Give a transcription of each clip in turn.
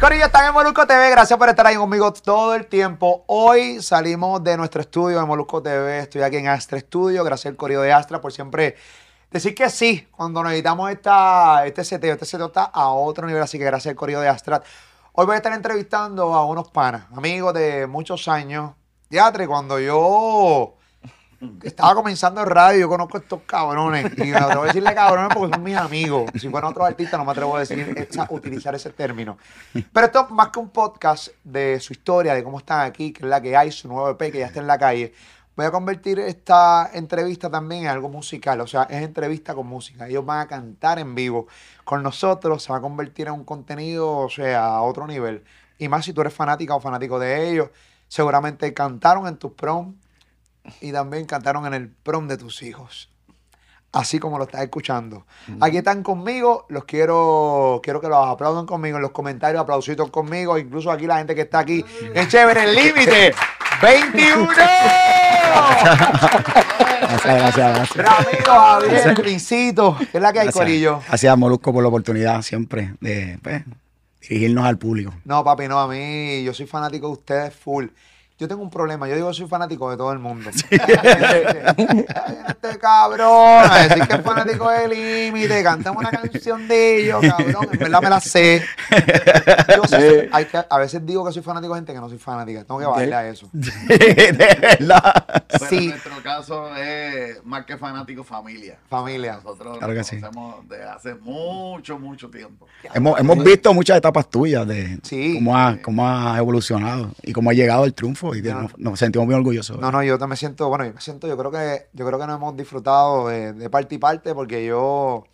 Corillo, están en Molusco TV. Gracias por estar ahí conmigo todo el tiempo. Hoy salimos de nuestro estudio de Molusco TV. Estoy aquí en Astra Studio. Gracias al Corillo de Astra por siempre decir que sí cuando necesitamos esta, este seteo. Este seteo está a otro nivel, así que gracias al Corillo de Astra. Hoy voy a estar entrevistando a unos panas, amigos de muchos años. Teatro, cuando yo estaba comenzando el radio, yo conozco a estos cabrones. Y me atrevo a decirle cabrones porque son mis amigos. Si fueran otros artistas, no me atrevo a decir, utilizar ese término. Pero esto es más que un podcast de su historia, de cómo están aquí, que es la que hay, su nuevo EP que ya está en la calle. Voy a convertir esta entrevista también en algo musical, o sea, es entrevista con música. Ellos van a cantar en vivo con nosotros, se va a convertir en un contenido, o sea, a otro nivel. Y más si tú eres fanática o fanático de ellos, seguramente cantaron en tus prom y también cantaron en el prom de tus hijos. Así como lo estás escuchando. Aquí están conmigo, los quiero, quiero que los aplaudan conmigo en los comentarios, aplausitos conmigo, incluso aquí la gente que está aquí. Es chévere, el límite. 21. Gracias, gracias, gracias. Javier, ¿qué es la que hay, Gracias. Corillo? Gracias, Molusco, por la oportunidad siempre de pues, dirigirnos al público. No, papi, no, a mí, yo soy fanático de ustedes full. Yo tengo un problema, yo digo que soy fanático de todo el mundo. este cabrón, a decir que es fanático del límite, cantamos una canción de ellos, cabrón, en verdad me la sé. Yo sé, hay que, a veces digo que soy fanático de gente que no soy fanática, tengo que bailar eso. de verdad. Pero Sí. en nuestro caso es más que fanático familia. Familia. Nosotros Claro que nos sí. conocemos desde hace mucho, mucho tiempo. Hemos, hemos visto muchas etapas tuyas de Sí. cómo, ha, cómo ha evolucionado y cómo ha llegado el triunfo y No. nos, nos sentimos muy orgullosos. No, no, yo me siento, bueno, yo me siento, yo creo que, yo creo que nos hemos disfrutado de, de parte y parte, porque yo,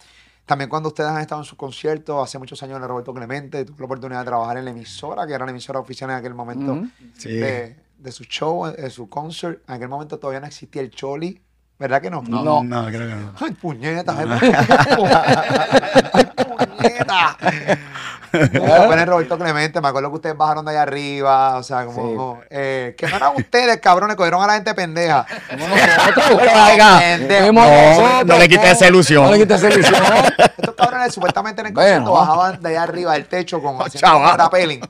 también cuando ustedes han estado en sus conciertos, hace muchos años en el Roberto Clemente, tuve la oportunidad de trabajar en la emisora, que era la emisora oficial en aquel momento Sí. de, de su show, de su concert. En aquel momento todavía no existía el Choli, ¿verdad que no? No, no, creo que no. Ay, puñeta, ay, puñeta. El Roberto Clemente, me acuerdo que ustedes bajaron de allá arriba, o sea, como, Sí. como, eh, que no eran ustedes, cabrones, cogieron a la gente pendeja. No, no le quites esa ilusión. No le quites esa ilusión. Estos cabrones supuestamente en el Bueno. concierto bajaban de allá arriba del techo con haciendo chaval.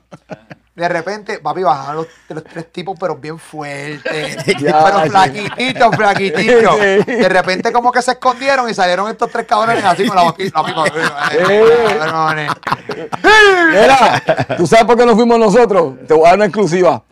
De repente, papi, bajaban los, los tres tipos, pero bien fuertes. Pero sí. flaquititos, flaquititos. Sí. De repente, como que se escondieron y salieron estos tres cabrones así con la boquita. Eh. Mira, ¿tú sabes por qué nos fuimos nosotros? Te voy a dar una exclusiva.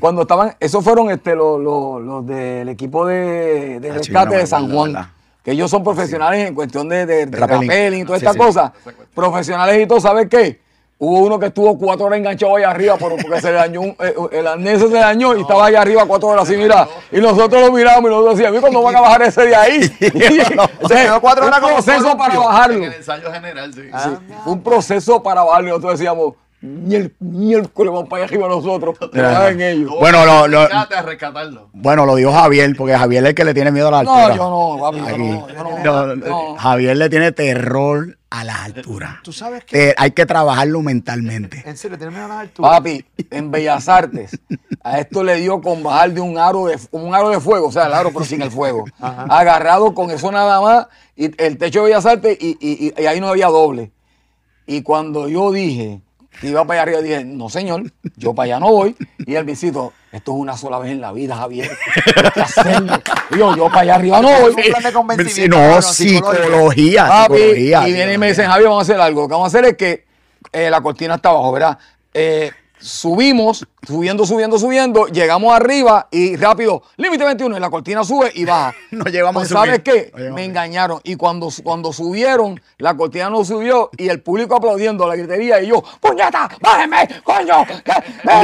Cuando estaban, esos fueron este, los, los- los del equipo de, de Ah, sí, rescate de San Juan. Que ellos son profesionales en cuestión de, de, de Rappelling. rappelling y todas Sí, estas sí. cosas. Profesionales y todo, ¿sabes qué? Hubo uno que estuvo cuatro horas enganchado ahí arriba por- porque se le dañó, un- eh, el arnés se le dañó y estaba allá arriba cuatro horas así, mira. Y nosotros lo miramos y nosotros decíamos, ¿y cuándo van a bajar ese de ahí? Se quedó cuatro horas un como proceso para bajarlo. En el ensayo general, sí. Ah. Fue un proceso para bajarlo y nosotros decíamos, miel, miércoles vamos para allá arriba nosotros, bajen ellos. Bueno, que lo- lo- rescatarlo. Bueno, lo dijo Javier, porque Javier es el que le tiene miedo a la altura. No, yo no, papi, yo no, yo no. No, No. Javier le tiene terror a las alturas. Tú sabes que. Eh, hay que trabajarlo mentalmente. En serio, tienen miedo a las alturas. Papi, en Bellas Artes, a esto le dio con bajar de un aro de, un aro de fuego, o sea, el aro pero sin el fuego. Agarrado con eso nada más, y el techo de Bellas Artes, y, y- y ahí no había doble. Y cuando yo dije iba para allá arriba, dije, no señor, yo para allá no voy. Y el visito, esto es una sola vez en la vida, Javier. Que hacerlo. Y yo, yo para allá arriba no voy. Un plan de convencimiento, No, cabrón, psicología. Papi, psicología, y vienen y me dicen, Javier, vamos a hacer algo. Lo que vamos a hacer es que eh, la cortina está abajo, ¿verdad? Eh, subimos, subiendo, subiendo, subiendo, llegamos arriba y rápido, límite 21, y la cortina sube y baja. Nos llevamos Pues, a subir. ¿Sabes qué? Me engañaron. Y cuando, cuando subieron, la cortina no subió y el público aplaudiendo la gritería y yo, ¡puñeta! ¡Bájenme! ¡Coño!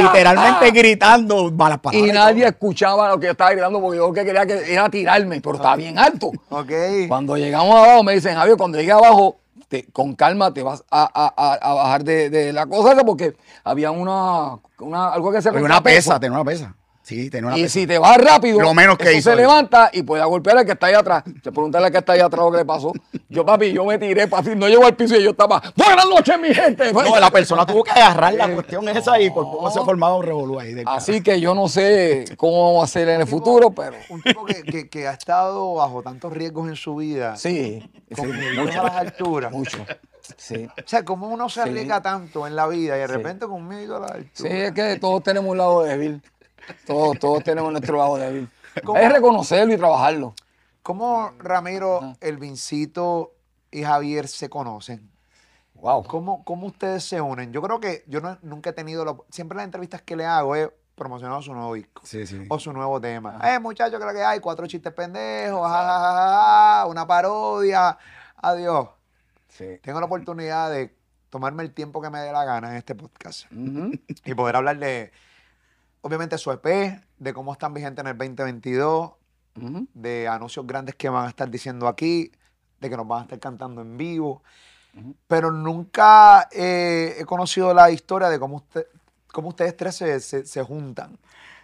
Literalmente ah". gritando malas palabras. Y nadie escuchaba lo que yo estaba gritando porque yo que quería que era tirarme, pero estaba bien alto. Ok. Cuando llegamos abajo, me dicen, Javier, cuando llegue abajo, te- con calma te vas a, a- a- bajar de, de la cosa esa porque había una, una algo que se una pesa, tenía una pesa. Sí, tenía una Y persona. si te vas rápido, Lo menos que eso hizo se levanta y puede golpear al que está ahí atrás. Se preguntarle al que está ahí atrás lo que le pasó. Yo, papi, yo me tiré, papi, no llego al piso y yo estaba, buenas noches, mi gente. No, la persona tuvo que agarrar la cuestión esa y por poco se formaba un revolú ahí. del Así que yo no sé cómo vamos a hacer en el futuro, pero Un tipo que, que- que ha estado bajo tantos riesgos en su vida, sí, con mucho, a las alturas. mucho. Sí. O sea, ¿cómo uno se Sí. arriesga tanto en la vida y de Sí. repente con miedo a las alturas? Sí, es que todos tenemos un lado débil. Todos, todos tenemos nuestro débil. ¿Cómo? Es reconocerlo y trabajarlo. ¿Cómo Ramiro, el Vincito y Javier se conocen? Wow. ¿Cómo, cómo ustedes se unen? Yo creo que yo no- nunca he tenido, la, siempre las entrevistas que le hago he promocionado su nuevo disco Sí, sí. o su nuevo tema. Eh, muchachos, creo que hay cuatro chistes pendejos, una parodia. Adiós. Sí. Tengo la oportunidad de tomarme el tiempo que me dé la gana en este podcast y poder hablar de, obviamente, su EP, de cómo están vigentes en el 2022, Ujú. de anuncios grandes que van a estar diciendo aquí, de que nos van a estar cantando en vivo. Pero nunca eh, he conocido la historia de cómo, usted, cómo ustedes tres se, se- se juntan.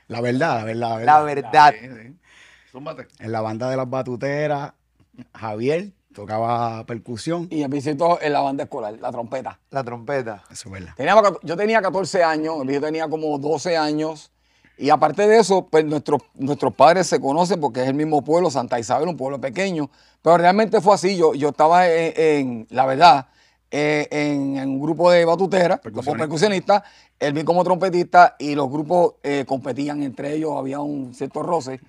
La verdad, la verdad, la verdad. La verdad. En la banda de las batuteras, Javier tocaba percusión. Y el visito en la banda escolar, la trompeta. La trompeta. Eso es verdad. Cat- yo tenía 14 años, el viejo tenía como 12 años. Y aparte de eso, pues nuestros, nuestros padres se conocen porque es el mismo pueblo, Santa Isabel, un pueblo pequeño. Pero realmente fue así. Yo, yo estaba en, en- la verdad, eh, en, en un grupo de batuteras, como Percusionista. Él vi como trompetista y los grupos eh, competían entre ellos, había un cierto roce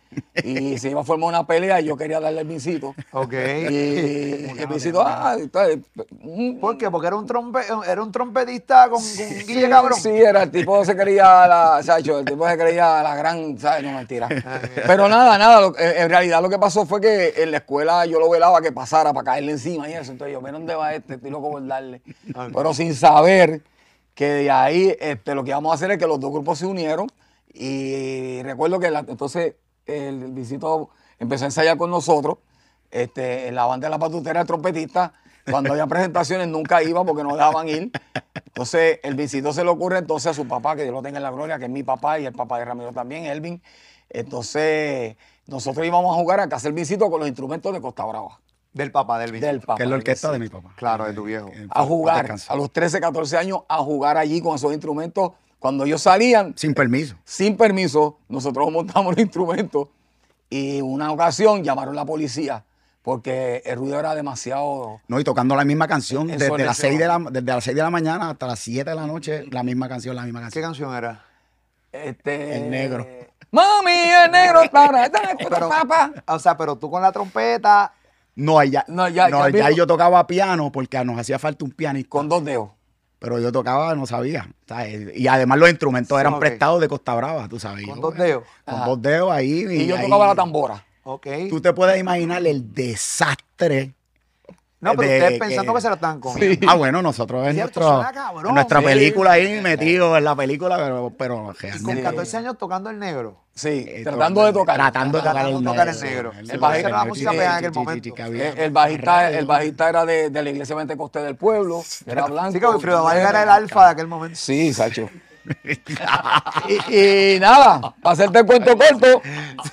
y se iba a formar una pelea y yo quería darle el vincito. Ok. Y el vincito, ah, entonces, un- ¿Por qué? Porque era un, trompe, era un trompetista con, con Guille Sí, Cabrón. Sí, era el tipo se creía la, Sacho, el tipo se creía la gran, ¿sabes? No, mentira. Pero nada, nada, lo- en realidad lo que pasó fue que en la escuela yo lo velaba que pasara para caerle encima y eso. Entonces yo, mira dónde va este, estoy loco por darle. Pero sin saber que de ahí este, lo que íbamos a hacer es que los dos grupos se unieron y recuerdo que la- entonces el visito empezó a ensayar con nosotros, este, la banda de la patutera el trompetista, cuando había presentaciones nunca iba porque no dejaban ir. Entonces el visito se le ocurre entonces a su papá, que Dios lo tenga en la gloria, que es mi papá y el papá de Ramiro también, Elvin. Entonces nosotros íbamos a jugar a casa el visito con los instrumentos de Costa Brava, Del papá del Vincito. del papá. que es la orquesta de mi papá. Claro, de tu viejo. A jugar, a los 13, 14 años, a jugar allí con esos instrumentos. Cuando ellos salían, Sin permiso. sin permiso, nosotros montamos los instrumentos y una ocasión llamaron a la policía porque el ruido era demasiado... No, y tocando la misma canción desde las, 6 de la, desde las 6 de la mañana hasta las 7 de la noche, la misma canción, la misma ¿Qué canción. canción era? Este, El negro. Mami, el negro. para, Pero- papá. O sea, pero tú con la trompeta. No, allá, No, no, ya- mismo- yo tocaba piano porque nos hacía falta un pianista. Con dos dedos. Pero yo tocaba, no sabía. ¿sabes? Y además los instrumentos Sí, eran prestados de Costa Brava, tú sabes. Con dos dedos. Con Ajá. dos dedos ahí. Y yo ahí- tocaba la tambora. Ok. Tú te puedes imaginar el desastre. No, pero de ustedes pensando que- que se la están comiendo. Ah, bueno, nosotros en, nuestro- suena cabrón. en nuestra Sí. película ahí metidos en la película, pero, pero Y con realmente. 14 años tocando el negro. Sí, eh, tratando de tocar. Tratando de tocar Tratando el de tocar negro. el negro. El El bajista era la música sí, pegada en sí, aquel sí, momento. sí, El, bajista, el bajista era de, de la iglesia Pentecostés del pueblo. Era blanco. Así que Vargas era el alfa de aquel momento. Sí, Sacho. y, y nada, para hacerte el cuento corto,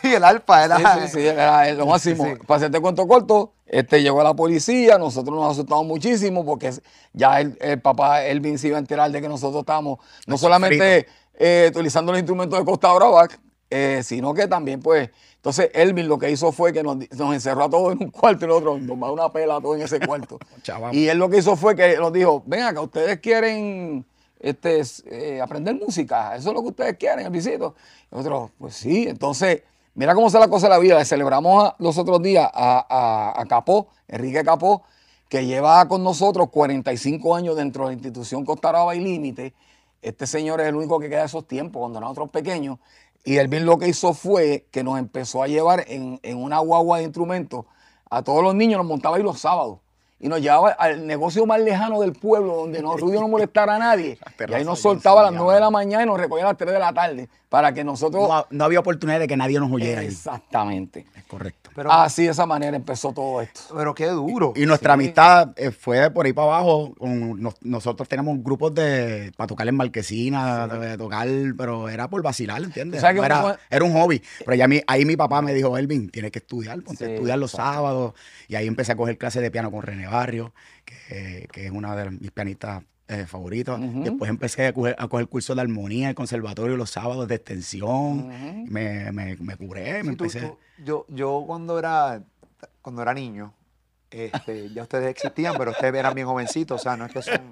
Sí, el alfa era. Sí, sí, sí, era lo máximo. Sí. Para hacerte cuento corto, este, llegó la policía, nosotros nos asustamos muchísimo porque ya el, el papá Elvin se iba a enterar de que nosotros estábamos no solamente eh, utilizando los instrumentos de Costa Brava, eh, sino que también, pues, entonces Elvin lo que hizo fue que nos, nos encerró a todos en un cuarto y nosotros nos mandó una pela a todos en ese cuarto. Y él lo que hizo fue que nos dijo, ven acá, ustedes quieren este, eh, aprender música, eso es lo que ustedes quieren, el visito. Y nosotros, pues sí, entonces, mira cómo se la cosa de la vida. Le celebramos los otros días a, a- Capó, Enrique Capó, que lleva con nosotros 45 años dentro de la institución Costa Brava y Límite. Este señor es el único que queda de esos tiempos, cuando nosotros pequeños. Y él bien lo que hizo fue que nos empezó a llevar en, en una guagua de instrumentos a todos los niños, nos montaba ahí los sábados. Y nos llevaba al negocio más lejano del pueblo, donde no ruido no molestara a nadie. Y ahí nos soltaba a las 9 de la mañana y nos recogía a las 3 de la tarde, para que nosotros... No, no había oportunidad de que nadie nos oyera ahí. Exactamente. Es correcto. Pero- Así de esa manera empezó todo esto. Pero qué duro. Y nuestra amistad eh, fue por ahí para abajo. con- nos- nosotros teníamos grupos de para tocar en marquesina, de tocar, pero era por vacilar, ¿entiendes? ¿Tú sabes No que era, fue- era un hobby. Pero ya mi- ahí mi papá me dijo, Elvin, tienes que estudiar, ponte a estudiar los exacto. sábados. Y ahí empecé a coger clases de piano con René Barrio, que, que es una de mis pianistas eh, favoritos. Después empecé a coger, a coger cursos de armonía en el conservatorio los sábados de extensión. Me, me, me curé, me Sí, empecé. tú- yo, yo cuando era cuando era niño, este, ya ustedes existían, pero ustedes eran bien jovencitos, o sea, no es que son.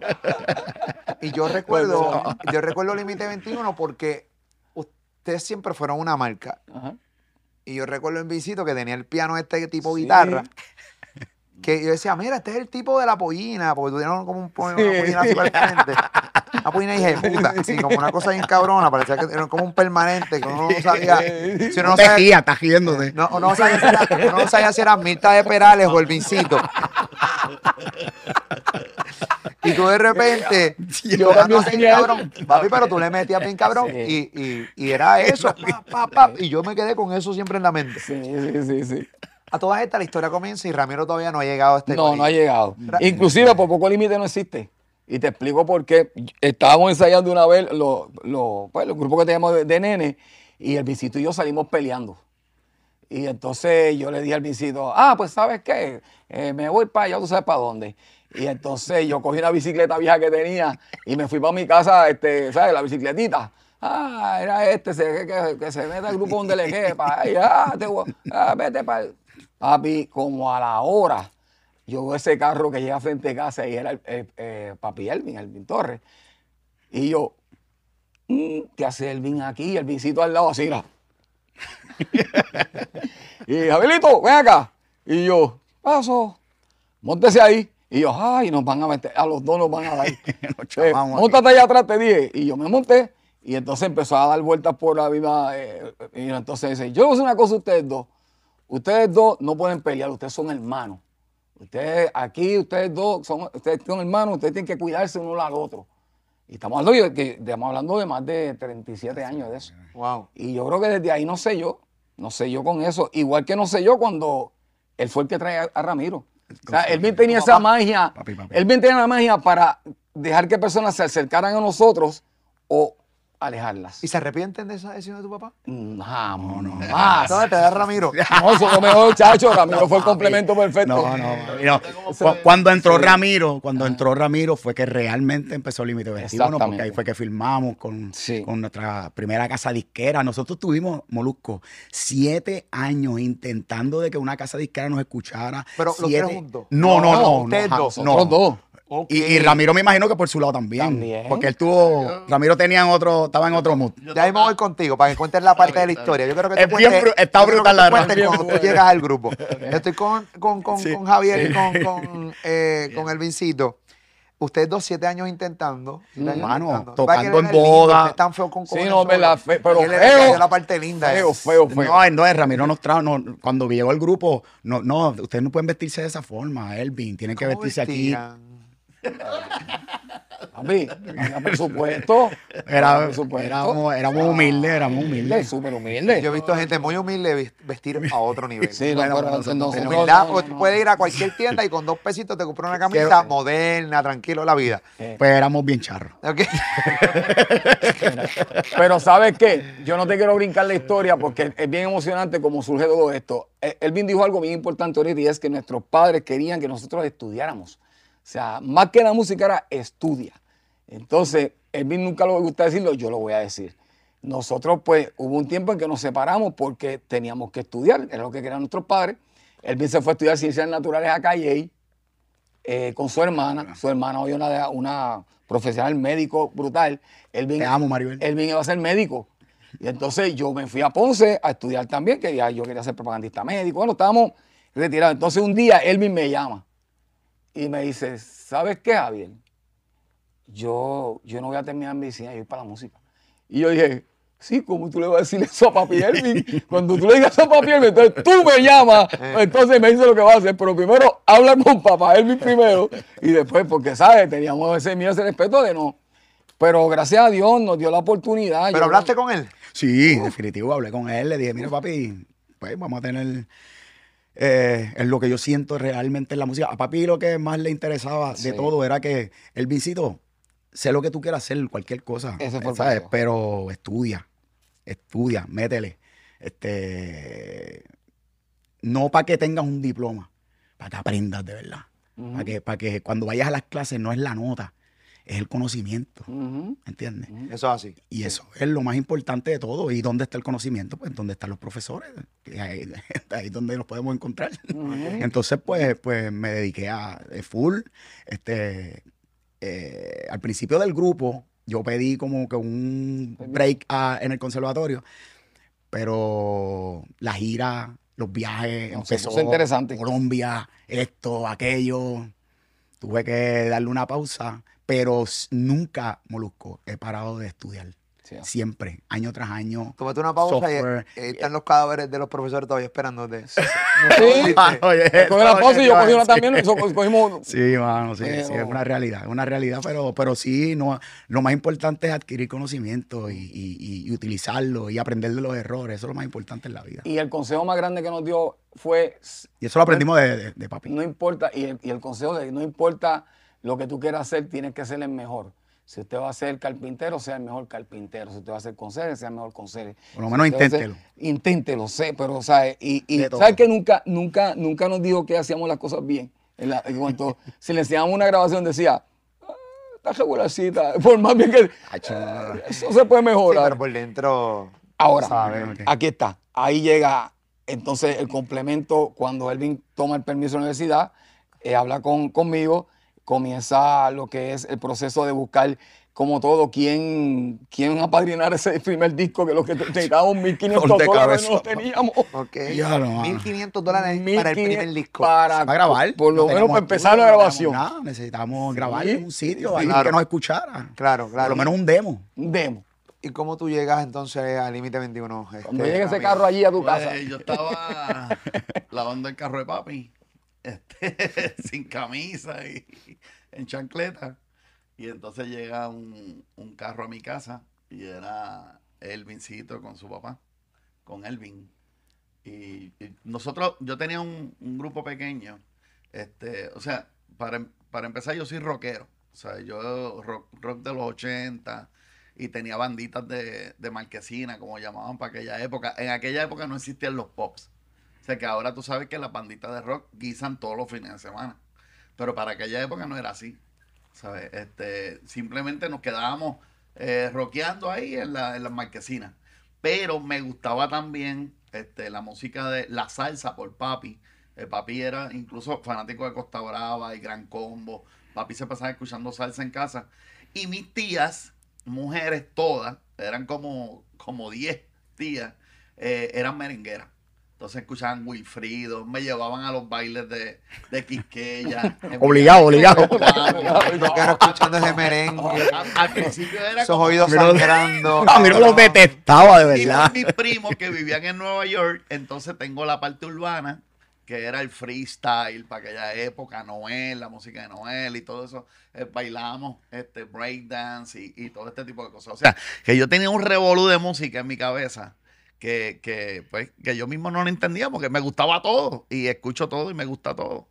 Y yo recuerdo, yo recuerdo Límite 21 porque ustedes siempre fueron una marca. Ajá. Y yo recuerdo en Visito que tenía el piano este tipo Sí. guitarra. Que yo decía, mira, este es el tipo de la pollina, porque tuvieron como un po- una pollina así permanente. Una pollina hija de puta, así como una cosa bien cabrona, parecía que era como un permanente, que uno no sabía. Si uno No no te sabía, estás riéndote. no, no sabía si era, uno no sabía si era Mirta de Perales o el Vincito. Y tú de repente, Yo así, tenía cabrón, papi, pero tú le metías bien cabrón. Sí. Y, y, y era eso, pa, pa, pa, y yo me quedé con eso siempre en la mente. Sí, sí, sí, sí. A todas estas la historia comienza y Ramiro todavía no ha llegado a este No, no ha llegado. Ra- Inclusive por poco límite no existe. Y te explico por qué. Estábamos ensayando una vez los los- pues, los grupos que teníamos de, de nene y el visito y yo salimos peleando. Y entonces yo le dije al visito, ah, pues ¿sabes qué? Eh, me voy para allá, tú sabes para dónde. Y entonces yo cogí una bicicleta vieja que tenía y me fui para mi casa, este, ¿sabes? La bicicletita. Ah, era este, se, que, que se mete al grupo donde le quepa. Ay, ah, te voy- ah, vete para... Papi, como a la hora, yo veo ese carro que llega frente a casa y era el, el- eh, papi Elvin, Elvin Torres. Y yo, mm, ¿qué hace Elvin aquí? El visito al lado así, mira. y Javielito, ven acá. Y yo, paso, montese ahí. Y yo, ay, nos van a meter, a los dos nos van a dar. Eh. Móntate allá atrás, te dije. Y yo me monté. Y entonces empezó a dar vueltas por la vida. eh, y entonces dice, yo a hacer una cosa a ustedes dos. Ustedes dos no pueden pelear, ustedes son hermanos. Ustedes aquí, ustedes dos son, ustedes son hermanos, ustedes tienen que cuidarse uno al otro. Y estamos hablando de, que, estamos hablando de más de 37 años de eso. Wow. Y yo creo que desde ahí no sé yo, no sé yo con eso. Igual que no sé yo cuando él fue el que trae a, a Ramiro. O sea, él bien tenía esa magia, Papi, papi. él bien tenía la magia para dejar que personas se acercaran a nosotros o alejarlas. ¿Y se arrepienten de esa decisión de tu papá? Jamás, no, más. ¿Dónde te da Ramiro? No, eso lo mejor, chacho. Ramiro fue el complemento perfecto. No, no, no. Cu- Cuando entró Ramiro, cuando entró Ramiro fue que realmente empezó Límite 21, porque Exactamente. ahí fue que filmamos con, Sí. con nuestra primera casa disquera. Nosotros tuvimos, Molusco, siete años intentando de que una casa disquera nos escuchara. Pero los tres juntos. No, no, No, no. ustedes no, dos. no. Nosotros dos. Y, y Ramiro me imagino que por su lado también. También. Porque él tuvo, Ramiro tenía en otro, estaba en otro mood. Ya mismo voy contigo para que cuentes la parte de la historia. Yo creo que tú Es bien cuentes, bru- está brutal tú la cuando tú llegas al grupo. Estoy con, con, con, Sí. con Javier y con, con, eh, con el Vincito. Ustedes dos, siete años intentando. siete años Mano, intentando. tocando en lindo, boda. ustedes Están feos con Sí, no, solos. verdad, fe- pero él feo. la parte linda. Feo, feo, feo. No, no, Ramiro nos trajo, no, cuando llegó el grupo, no, no, ustedes no pueden vestirse de esa forma, Elvin, tienen que ¿Cómo vestirse aquí. Vestían? Papi, tenía presupuesto. Era, presupuesto. éramos, éramos humildes, éramos Humilde, humildes. súper humilde. Yo he visto gente muy humilde vestir a otro nivel. Sí, no, Bueno, pero no, humildad, no, porque no. tú puedes ir a cualquier tienda y con dos pesitos te compras una camisa Quiero- moderna, tranquilo la vida. Pues éramos bien charros. ¿Ok? Pero ¿sabes qué? Yo no te quiero brincar la historia porque es bien emocionante cómo surge todo esto. Eh, Elvin dijo algo bien importante ahorita y es que nuestros padres querían que nosotros estudiáramos. O sea, más que la música era estudia. Entonces, Elvin nunca lo gusta decirlo, yo lo voy a decir. Nosotros, pues, hubo un tiempo en que nos separamos porque teníamos que estudiar, era lo que querían nuestros padres. Elvin se fue a estudiar ciencias naturales a Calle eh, con su hermana. Su hermana hoy una, una profesional médico brutal. Elvin, Te amo, Maribel. Elvin iba a ser médico. Y entonces yo me fui a Ponce a estudiar también, que ya yo quería ser propagandista médico. Bueno, estábamos retirados. Entonces un día Elvin me llama y me dice, ¿sabes qué, Javier? Yo, yo no voy a terminar medicina, yo voy para la música. Y yo dije, sí, ¿cómo tú le vas a decir eso a papi Elvin? Cuando tú le digas eso a papi Elvin, entonces tú me llamas, entonces me dice lo que va a hacer. Pero primero habla con papá Elvin primero y después, porque, ¿sabes? Teníamos ese miedo, ese respeto de no. Pero gracias a Dios nos dio la oportunidad. ¿Pero Yo- hablaste con él? Sí, definitivo, hablé con él, le dije, mira papi, pues vamos a tener eh, es lo que yo siento realmente en la música. A papi lo que más le interesaba Sí. de todo era que el Vincito, sé lo que tú quieras hacer, cualquier cosa, fue el ¿sabes? pero estudia, estudia, métele. Este, no para que tengas un diploma, para que aprendas de verdad. Ujú. Para que, para que cuando vayas a las clases no es la nota, es el conocimiento, Ujú. ¿entiendes? Eso es así. Y eso es lo más importante de todo. ¿Y dónde está el conocimiento? Pues donde están los profesores. Ahí, es donde los podemos encontrar. Entonces, pues, pues me dediqué a eh, full. Este, eh, al principio del grupo, yo pedí como que un break a- en el conservatorio, pero la gira, los viajes, No, empezó puso interesante. Colombia, esto, aquello. Tuve que darle una pausa, pero nunca, Molusco, he parado de estudiar. Sí. Siempre, año tras año. Tómate una pausa Software. y ahí están los cadáveres de los profesores todavía esperándote. Sí. Ah, oye, la pausa y yo cogí una sí. también. y so- cogimos. Sí, mano, sí, sí, es una realidad, es una realidad, pero, pero sí, no, lo más importante es adquirir conocimiento y, y- y- y utilizarlo y aprender de los errores, eso es lo más importante en la vida. Y el consejo más grande que nos dio fue Y eso lo aprendimos de, de- de papi. no importa, y el, y el consejo de no importa lo que tú quieras hacer, tienes que ser el mejor. Si usted va a ser carpintero, sea el mejor carpintero. Si usted va a ser conserje, sea el mejor conserje. Por lo menos Si ser- inténtelo. Inténtelo, sé, pero, ¿sabes? Y. ¿sabes que nunca, nunca, nunca nos dijo que hacíamos las cosas bien? En la- en cuanto, si le enseñamos una grabación, decía, "Ah, está regularcita. Por más bien que. No. Eso se puede Sí, mejorar. pero por dentro. Ahora, sabe. Aquí está. Ahí llega entonces el complemento cuando Elvin toma el permiso de la universidad, eh, habla con, conmigo, comienza lo que es el proceso de buscar, como todo, quién, quién apadrinar ese primer disco, que lo que necesitábamos 1.500 Dolor de dólares no teníamos. Ok. Ya mano. 1.500 dólares para el 1.500 primer disco. Para, Para grabar. Por lo No menos para empezar la no grabación. nada, necesitábamos grabar Sí. en un sitio ahí Claro. que nos escuchara. Claro, claro. Por lo menos un demo. Un demo. ¿Y cómo tú llegas entonces al límite 21? Cuando este, llegue ese amigo? carro allí a tu Pues, casa. yo estaba lavando el carro de papi, este, sin camisa y en chancleta. Y entonces llega un, un carro a mi casa y era Elvincito con su papá, con Elvin. Y, y nosotros, yo tenía un, un grupo pequeño, este, o sea, para, para empezar yo soy rockero, o sea, yo rock, rock de los 80 y tenía banditas de, de marquesina, como llamaban para aquella época. En aquella época no existían los pops. O sea que ahora tú sabes que las banditas de rock guisan todos los fines de semana. Pero para aquella época no era así. ¿Sabes? Este, simplemente nos quedábamos eh, rockeando ahí en, la, en las marquesinas. Pero me gustaba también este, la música de la salsa por papi. El papi era incluso fanático de Costa Brava y Gran Combo. Papi se pasaba escuchando salsa en casa. Y mis tías, mujeres todas, eran como, como 10 tías, eh, eran merengueras. Entonces escuchaban Wilfrido, me llevaban a los bailes de, de Quisqueya. Obligado, obligado. Yo quiero escuchando ese merengue. Al, al principio era Esos oídos Mira, sangrando. A mí no los detestaba, de y verdad. mis primos que vivían en Nueva York, entonces tengo la parte urbana, que era el freestyle para aquella época, Noel, la música de Noel y todo eso. eh, bailábamos este, breakdance y, y todo este tipo de cosas. O sea, que yo tenía un revolú de música en mi cabeza. Que, que, pues, que yo mismo no lo entendía porque me gustaba todo y escucho todo y me gusta todo.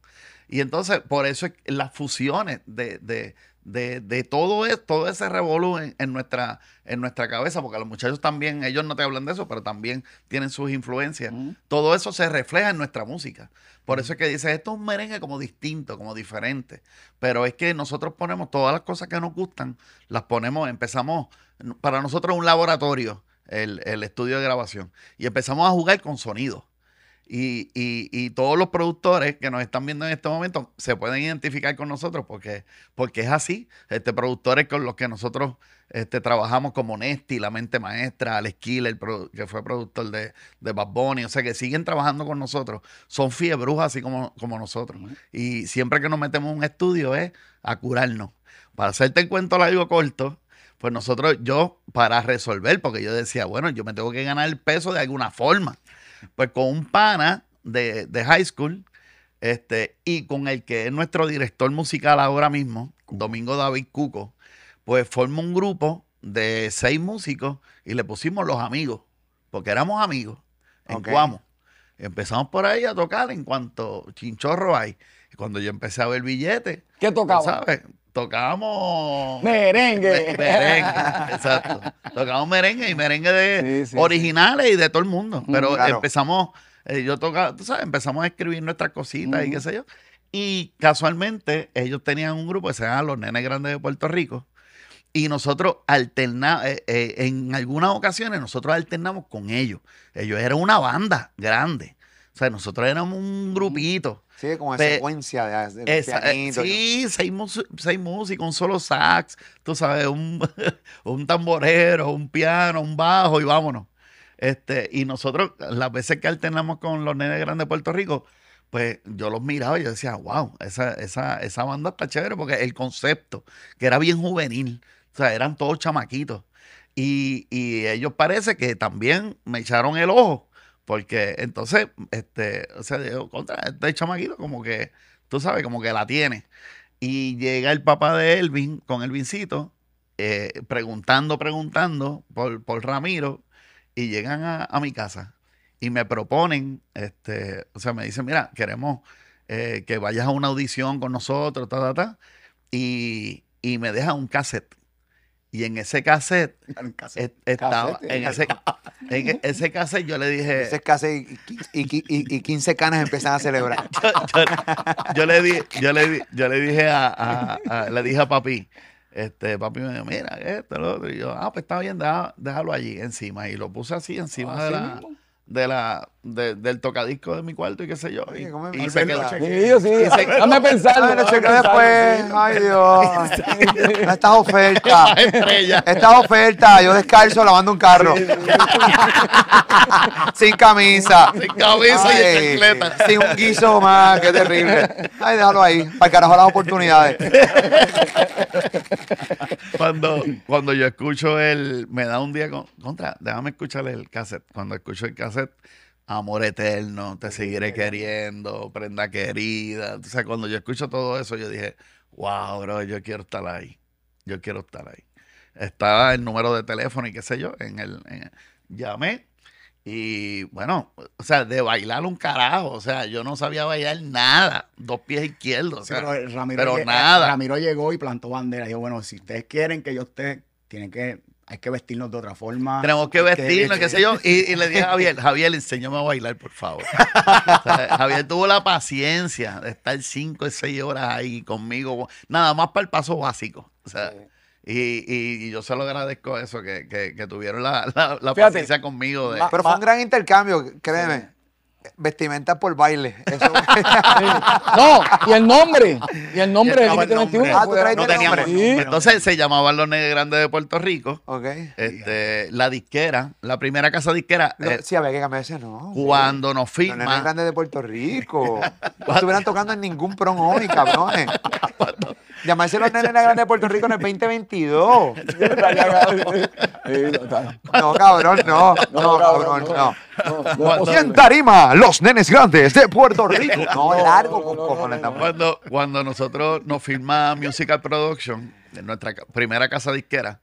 Y entonces, por eso las fusiones de, de, de, de todo, es, todo ese revolú en, en nuestra, en nuestra cabeza, porque los muchachos también, ellos no te hablan de eso, pero también tienen sus influencias. Todo eso se refleja en nuestra música. Por eso es que dices, esto es un merengue como distinto, como diferente. Pero es que nosotros ponemos todas las cosas que nos gustan, las ponemos, empezamos, para nosotros es un laboratorio, el, el estudio de grabación, y empezamos a jugar con sonido. Y, y- y todos los productores que nos están viendo en este momento se pueden identificar con nosotros porque, porque es así. Este, productores con los que nosotros este, trabajamos como Nesti, La Mente Maestra, Alex Killer, que fue productor de, de Bad Bunny, o sea que siguen trabajando con nosotros. Son fiebrujas así como, como nosotros. Y siempre que nos metemos en un estudio es a curarnos. Para hacerte el cuento largo corto, pues nosotros, yo, para resolver, porque yo decía, bueno, yo me tengo que ganar el peso de alguna forma. Pues con un pana de, de high school, este, y con el que es nuestro director musical ahora mismo, Domingo David Cuco, pues forma un grupo de seis músicos y le pusimos los amigos, porque éramos amigos en Ok. Cuamo. Empezamos por ahí a tocar en cuanto chinchorro hay. Y cuando yo empecé a ver billetes, ¿Qué tocaba? ¿sabes? Tocábamos Merengue. me- merengue, exacto. Tocábamos merengue y merengue de Sí, sí, originales y de todo el mundo. Pero claro. empezamos, eh, yo tocaba, tú sabes, empezamos a escribir nuestras cositas y qué sé yo. Y casualmente ellos tenían un grupo que se llama Los Nenes Grandes de Puerto Rico. Y nosotros alternamos, en algunas ocasiones nosotros alternamos con ellos. Ellos eran una banda grande. O sea, nosotros éramos un grupito. Sí, como Pe- secuencia de, de Esa- eh, pianito, sí, seis, mus- seis músicos, un solo sax, tú sabes, un, un tamborero, un piano, un bajo y vámonos. Este, y nosotros, las veces que alternamos con los nenes grandes de Puerto Rico, pues yo los miraba y yo decía, wow, esa, esa, esa banda está chévere porque el concepto, que era bien juvenil, o sea, eran todos chamaquitos. Y, y ellos parece que también me echaron el ojo, porque entonces, este, o sea, digo, contra, este chamaquito como que, tú sabes, como que la tiene. Y llega el papá de Elvin con Elvincito, eh, preguntando, preguntando por, Ramiro, y llegan a, a mi casa y me proponen, este, o sea, me dicen, mira, queremos eh, que vayas a una audición con nosotros, ta, ta, ta, y, y me dejan un cassette. Y en ese cassette estaba, Cassette, en ese, en ese cassette yo le dije, Ese es casi y, y, y, y 15 canas empiezan a celebrar. yo, yo le di, yo le di- yo le dije a, a- a- le dije a papi, este, papi me dijo, mira, esto, lo otro. Y yo, ah, pues está bien, déjalo allí encima. Y lo puse así encima de la, mismo. de la, de- del tocadisco de mi cuarto y qué sé yo. Y, Oye, ¿cómo y se quedó. cheque. Sí, sí. Dame pensarlo. Ay, lo dame chequeo pensarlo, después. Ay, Dios. Estas ofertas. Estrella. Estas ofertas. Yo descalzo lavando un carro. Sin camisa. Sin camisa y en Ay, chancleta. Sin un guiso más. Qué terrible. Ay, déjalo ahí. Para el carajo las oportunidades. Cuando, cuando yo escucho el, me da un día con, contra, déjame escuchar el cassette. Cuando escucho el cassette, Amor eterno, te seguiré queriendo, prenda querida. O sea, cuando yo escucho todo eso, yo dije, wow, bro, yo quiero estar ahí. Yo quiero estar ahí. Estaba el número de teléfono y qué sé yo, en el, en- llamé y bueno, o sea, de bailar un carajo, o sea, yo no sabía bailar nada, dos pies izquierdos, o Sí, sea, pero Ramiro, pero lle- nada. Ramiro llegó y plantó bandera. Dijo, bueno, si ustedes quieren que yo esté, tienen que, hay que vestirnos de otra forma. Tenemos que vestirnos, qué sé yo. Y, y le dije a Javier, Javier, enséñame a bailar, por favor. O sea, Javier tuvo la paciencia de estar cinco o seis horas ahí conmigo, nada más para el paso básico. O sea, y, y- y yo se lo agradezco eso, que, que- que tuvieron la, la- la Fíjate, paciencia conmigo. De, ma- Pero fue un gran intercambio, créeme. Vestimenta por baile. Eso. No, y el nombre. Y el nombre del Límite nombre. 21. Ah, tú no el teníamos nombre. Sí. Entonces se llamaban los Negros Grandes de Puerto Rico. ok. Este, la disquera, la primera casa disquera, Lo- eh, sí, había que cambiar ese no. cuando nos Los nenes firma, grandes de Puerto Rico. No estuvieran tocando en ningún prom hoy, cabrones. Llamarse los nenes grandes de Puerto Rico en el 2022. Sí, total. No, cabrón, no. No, cabrón, no. No, en. Tarima, los nenes grandes de Puerto Rico. No, largo con no, no, cojones cuando, cuando nosotros nos firma Musical Production, en nuestra primera casa disquera,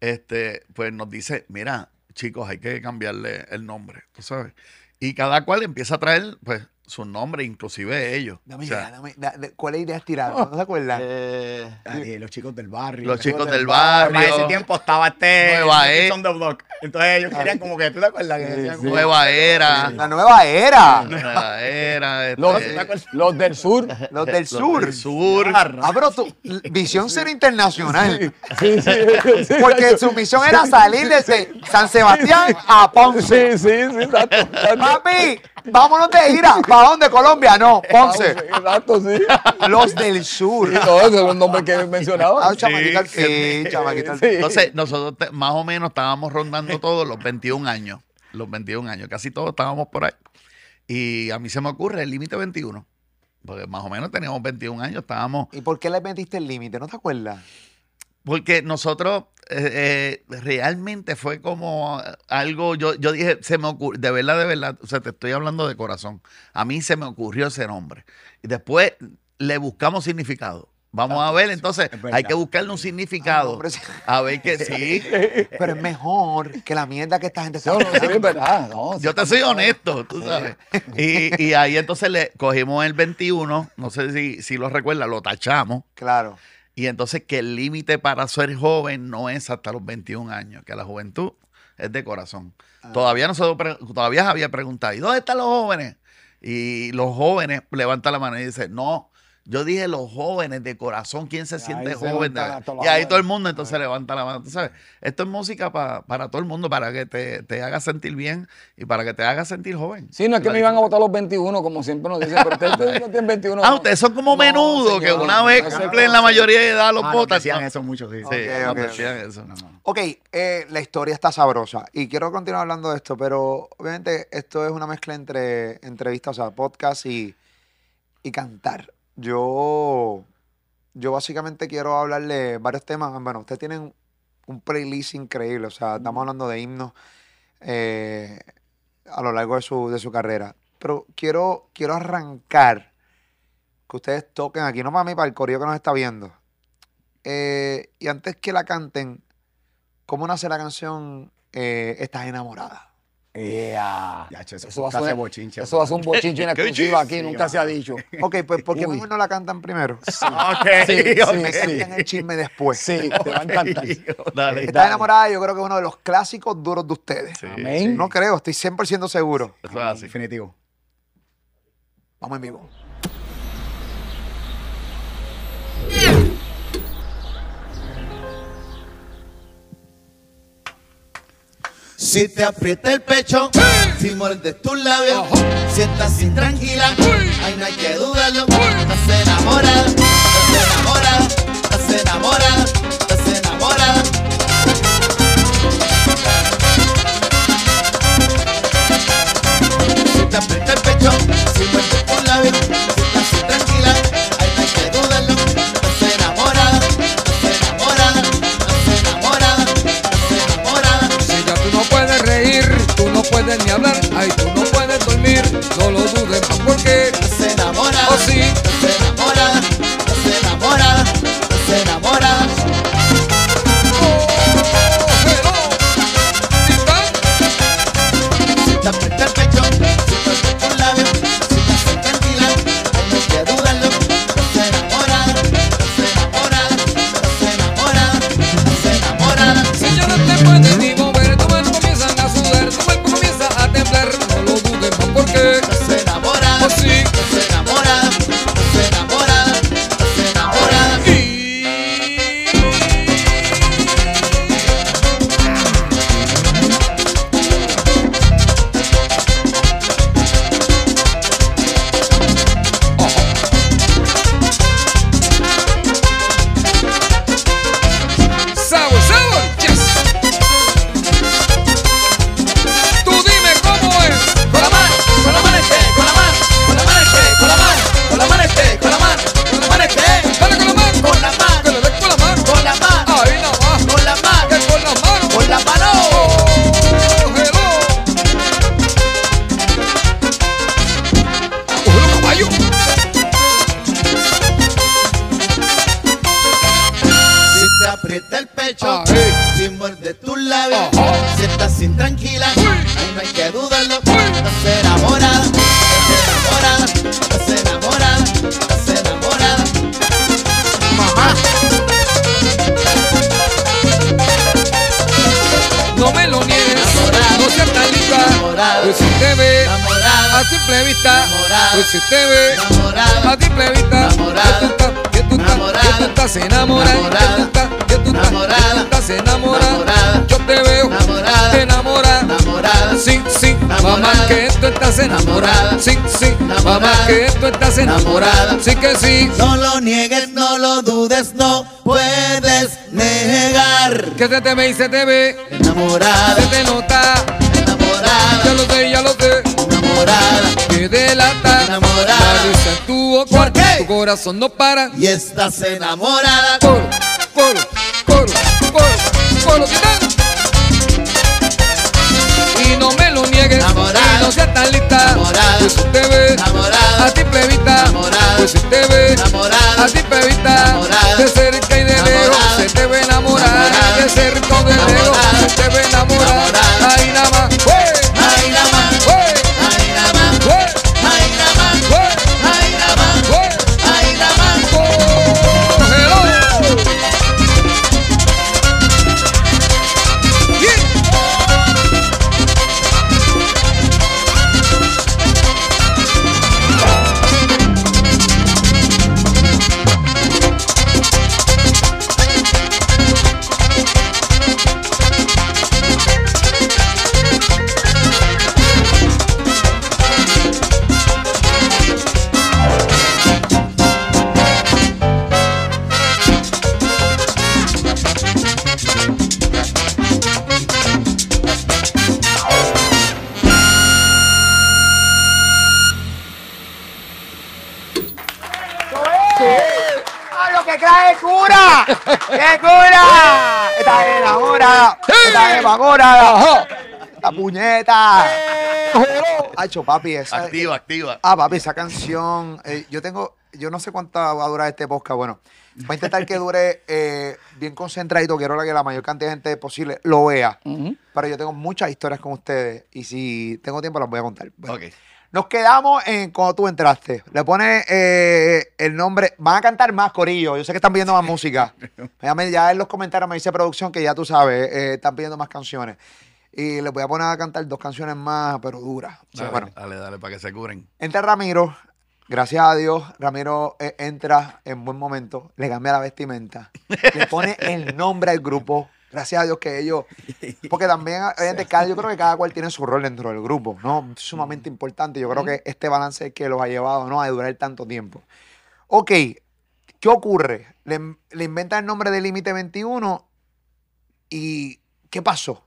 este, pues nos dice, mira, chicos, hay que cambiarle el nombre, tú sabes. Y cada cual empieza a traer, pues, su nombre, inclusive ellos. Dame O sea, idea, dame, da- de- ¿Cuál es idea tiraron? ¿No se acuerdan? eh, Nadie, los chicos del barrio. los chicos del ese barrio, tiempo estaba este Nueva E. On the Block. Entonces ellos querían como que, ¿tú te acuerdas? Que decían como- Nueva Era, La nueva era. Nueva Era, este, Los, los del sur. Los del sur. del sur. Ah, pero tu visión ser internacional. Sí, sí, sí. Porque su misión era salir desde San Sebastián a Ponce. Sí, sí, sí, exacto. exacto. Papi, vámonos de gira. ¿Para dónde? Colombia. No, Ponce. Exacto, sí. Los del sur. Sí, no, esos son los nombres que mencionaba. Ah, chamaquita al Sí, fin, chamaquita al sí. Entonces, nosotros te- más o menos estábamos rondando todos los 21 años. Los 21 años. Casi todos estábamos por ahí. Y a mí se me ocurre el límite 21. Porque más o menos teníamos 21 años, estábamos. ¿Y por qué le metiste el límite? ¿No te acuerdas? Porque nosotros eh, eh, realmente fue como algo. Yo, yo dije, se me ocurrió, de verdad, de verdad, o sea, te estoy hablando de corazón. A mí se me ocurrió ese nombre. Y después le buscamos significado. Vamos a ver, entonces hay que buscarle un Ah, significado. A ver que sí. Pero es mejor que la mierda que esta gente está No, no, sí, hablando. es verdad. No, Yo te soy honesto, tú sabes. Y, y ahí entonces le cogimos el 21, no sé si, si lo recuerdas, lo tachamos. Claro. Y entonces que el límite para ser joven no es hasta los 21 años, que la juventud es de corazón. Ah. Todavía nosotros todavía había preguntado, ¿y dónde están los jóvenes? Y los jóvenes levantan la mano y dicen, no, yo dije los jóvenes de corazón, ¿quién se siente se joven? de- Y ahí todo el mundo entonces levanta la mano. Tú sabes, esto es música pa- para todo el mundo, para que te, te haga sentir bien y para que te haga sentir joven. Sí, no es que me iban a votar los 21, como siempre nos dicen, pero ustedes, ustedes no tienen 21. Ah, ustedes son como No, menudo, que una vez no cumplen la mayoría de edad los Ah, votan. decían eso mucho, sí. Sí, decían eso. Ok, eh, la historia está sabrosa y quiero continuar hablando de esto, pero obviamente esto es una mezcla entre entrevistas, o sea, podcast y, y cantar. Yo, yo básicamente quiero hablarle varios temas. Bueno, ustedes tienen un playlist increíble, o sea, estamos hablando de himnos eh, a lo largo de su, de su carrera. Pero quiero, quiero arrancar que ustedes toquen aquí, no para mí, para el corillo que nos está viendo. Eh, y antes que la canten, ¿cómo nace la canción eh, Estás enamorada? Yeah. Ya, che, eso Eso va, a ser, bochinche. eso va a ser un bochinche en exclusiva aquí, sí, nunca se ha dicho. Ok, pues ¿por qué mejor no la cantan primero? Ok, Sí, sí, ok. Me sí. cantan el chisme después. Sí, te va a encantar. Dale. Estás Dale. enamorada, yo creo que es uno de los clásicos duros de ustedes. Sí, Amén. No creo, estoy 100% seguro. Eso es así. Definitivo. Vamos en vivo. Si te aprieta el pecho, si muerdes tus labios, si estás intranquila, ay no hay que dudarlo. Estás enamorada, estás enamorada, estás enamorada, estás enamorada. Si te aprieta el pecho, si muerdes tus labios, puedes ni hablar, ay, tú no puedes dormir, no lo dudes se te ve se te Enamorada, se te nota. Ya enamorada, lo sé, ya lo sé. enamorada. Que delata Enamorada. en tu boca. ¿Por qué? Tu corazón no para. Y estás enamorada. Coro, coro, coro, coro, coro, titán. Y no me lo niegues. Enamorada. Y no seas tan lista. Enamorada. Pues te ve enamorada. La puñeta. Hacho, papi, esa. Activa, activa. Ah, papi, esa canción. eh, yo tengo. Yo no sé cuánto va a durar este podcast. Bueno, voy a intentar que dure eh, bien concentradito. Quiero que la mayor cantidad de gente posible lo vea. Pero yo tengo muchas historias con ustedes. Y si tengo tiempo, las voy a contar. Bueno, Ok. Nos quedamos en cuando tú entraste. Le pones eh, el nombre. Van a cantar más, Corillo. Yo sé que están pidiendo más música. Ya, en los comentarios me dice producción que ya tú sabes, eh, están pidiendo más canciones. Y les voy a poner a cantar dos canciones más, pero duras. Dale, Bueno, dale, dale, para que se curen. entra Ramiro. Gracias a Dios, Ramiro eh, entra en buen momento, le cambia la vestimenta, le pone el nombre al grupo. Gracias a Dios que ellos. Porque también, obviamente, cada, yo creo que cada cual tiene su rol dentro del grupo, ¿no? Sumamente importante. Yo creo que este balance es que los ha llevado, ¿no? A durar tanto tiempo. Ok, ¿qué ocurre? Le, le inventa el nombre de Límite 21 y ¿qué pasó?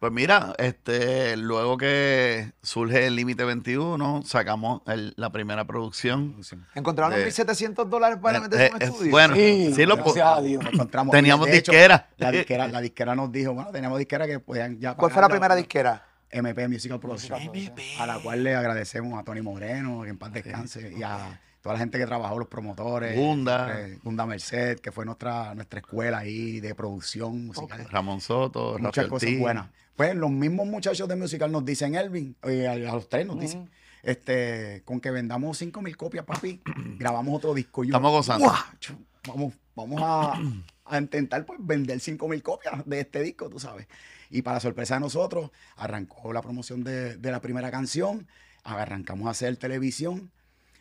Pues mira, este, luego que surge el Límite 21, sacamos el- la primera producción. ¿Encontraron Eh, 1.700 dólares para Eh, meterse en un eh, estudio? bueno, Sí, sí lo gracias a Dios. Encontramos. Teníamos De hecho, disquera. La disquera, la disquera nos dijo, bueno, teníamos disquera que podían ya ¿Cuál fue la primera disquera? MP Musical Production. A la cual le agradecemos a Tony Moreno, que en paz descanse, y a toda la gente que trabajó, los promotores. Gunda. eh, Gunda Merced, que fue nuestra, nuestra escuela ahí de producción musical. Ramón Soto, Muchas Rafael cosas buenas. Pues los mismos muchachos de musical nos dicen, Elvin, eh, a, a los tres nos dicen, este, con que vendamos 5 mil copias, papi, grabamos otro disco. Y yo, Estamos gozando. "Guau, chu, Vamos, vamos a, a intentar pues vender 5 mil copias de este disco, tú sabes. Y para sorpresa de nosotros, arrancó la promoción de, de la primera canción, arrancamos a hacer televisión.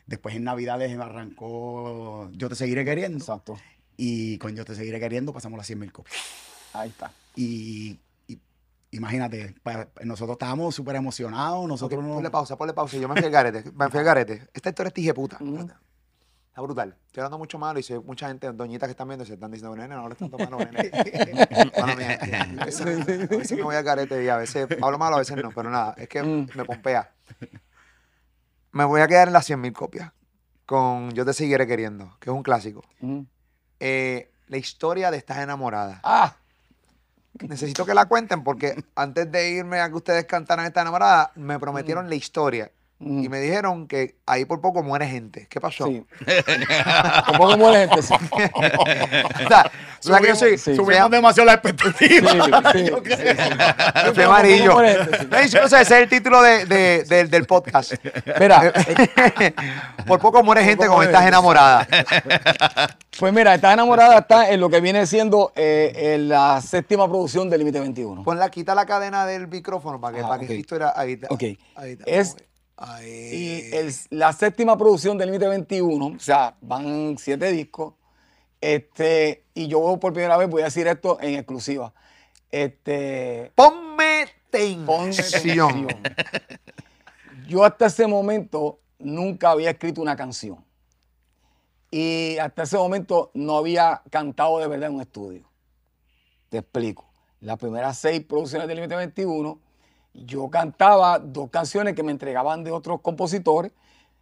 Después en Navidades arrancó Yo te seguiré queriendo. Exacto. Y con Yo te seguiré queriendo pasamos las 100 mil copias. Ahí está. Y imagínate, pa- nosotros estábamos súper emocionados. Nosotros no- Ponle pausa, ponle pausa. Yo me fui al garete. Me fui al garete. Esta historia es tije puta. Está brutal. Estoy hablando mucho malo y sé mucha gente, doñitas que están viendo, se están diciendo, nene, no hables tanto malo, nene. Mala mía. A veces, a veces me voy al garete y a veces hablo malo, a veces no, pero nada, es que me pompea. Me voy a quedar en las 100 mil copias con Yo te seguiré queriendo, que es un clásico. Eh, la historia de Estás enamorada. Ah, Necesito que la cuenten porque antes de irme a que ustedes cantaran esta enamorada, me prometieron la historia. Mm. Y me dijeron que ahí por poco muere gente. ¿Qué pasó? sí. Un poco muere gente, sí. o sea, sea que yo soy, Sí. Subimos demasiado la expectativa. Sí, amarillo. o sea, ese es el título de- de- del- del podcast. Mira, por poco muere gente poco con gente. enamorada. pues mira, está enamorada, está en lo que viene siendo eh, en la séptima producción de Límite 21. Ponla, quita la cadena del micrófono para que, Ah, para que ok. esta historia. Ahí está. Ok. Ahí está. Es- Y el- la séptima producción del Límite 21, o sea, van siete discos. Este, y yo por primera vez voy a decir esto en exclusiva. Este, Ponme ponme tensión. Yo hasta ese momento nunca había escrito una canción. Y hasta ese momento no había cantado de verdad en un estudio. Te explico. Las primeras seis producciones del Límite 21, yo cantaba dos canciones que me entregaban de otros compositores.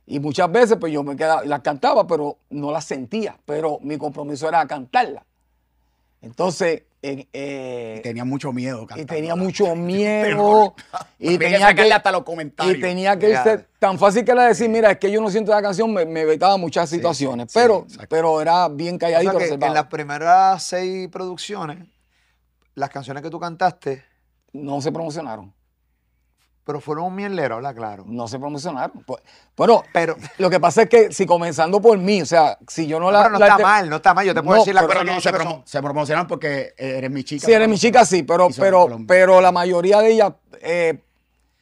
Y muchas veces pues yo me quedaba, las cantaba, pero no las sentía. Pero mi compromiso era cantarlas. Entonces, en- eh, Tenía mucho miedo. y cantando. tenía mucho miedo. y que tenía que, hasta los comentarios. y tenía que ser tan fácil que era decir, mira, es que yo no siento la canción, me, me vetaba muchas situaciones. sí, pero, pero era bien O calladito, sea que reservado. en las primeras seis producciones, las canciones que tú cantaste, No se promocionaron. Pero fueron un mierdero, habla claro. No se promocionaron. Pues, bueno, Pero, lo que pasa es que si comenzando por mí, o sea, si yo no la. pero no la- está mal, no está mal. Yo te puedo No, decir la Pero cosa que no, se, promo- son- se promocionaron porque eres mi chica. Sí, eres mi chica, sí, pero, pero, pero la mayoría de ellas eh,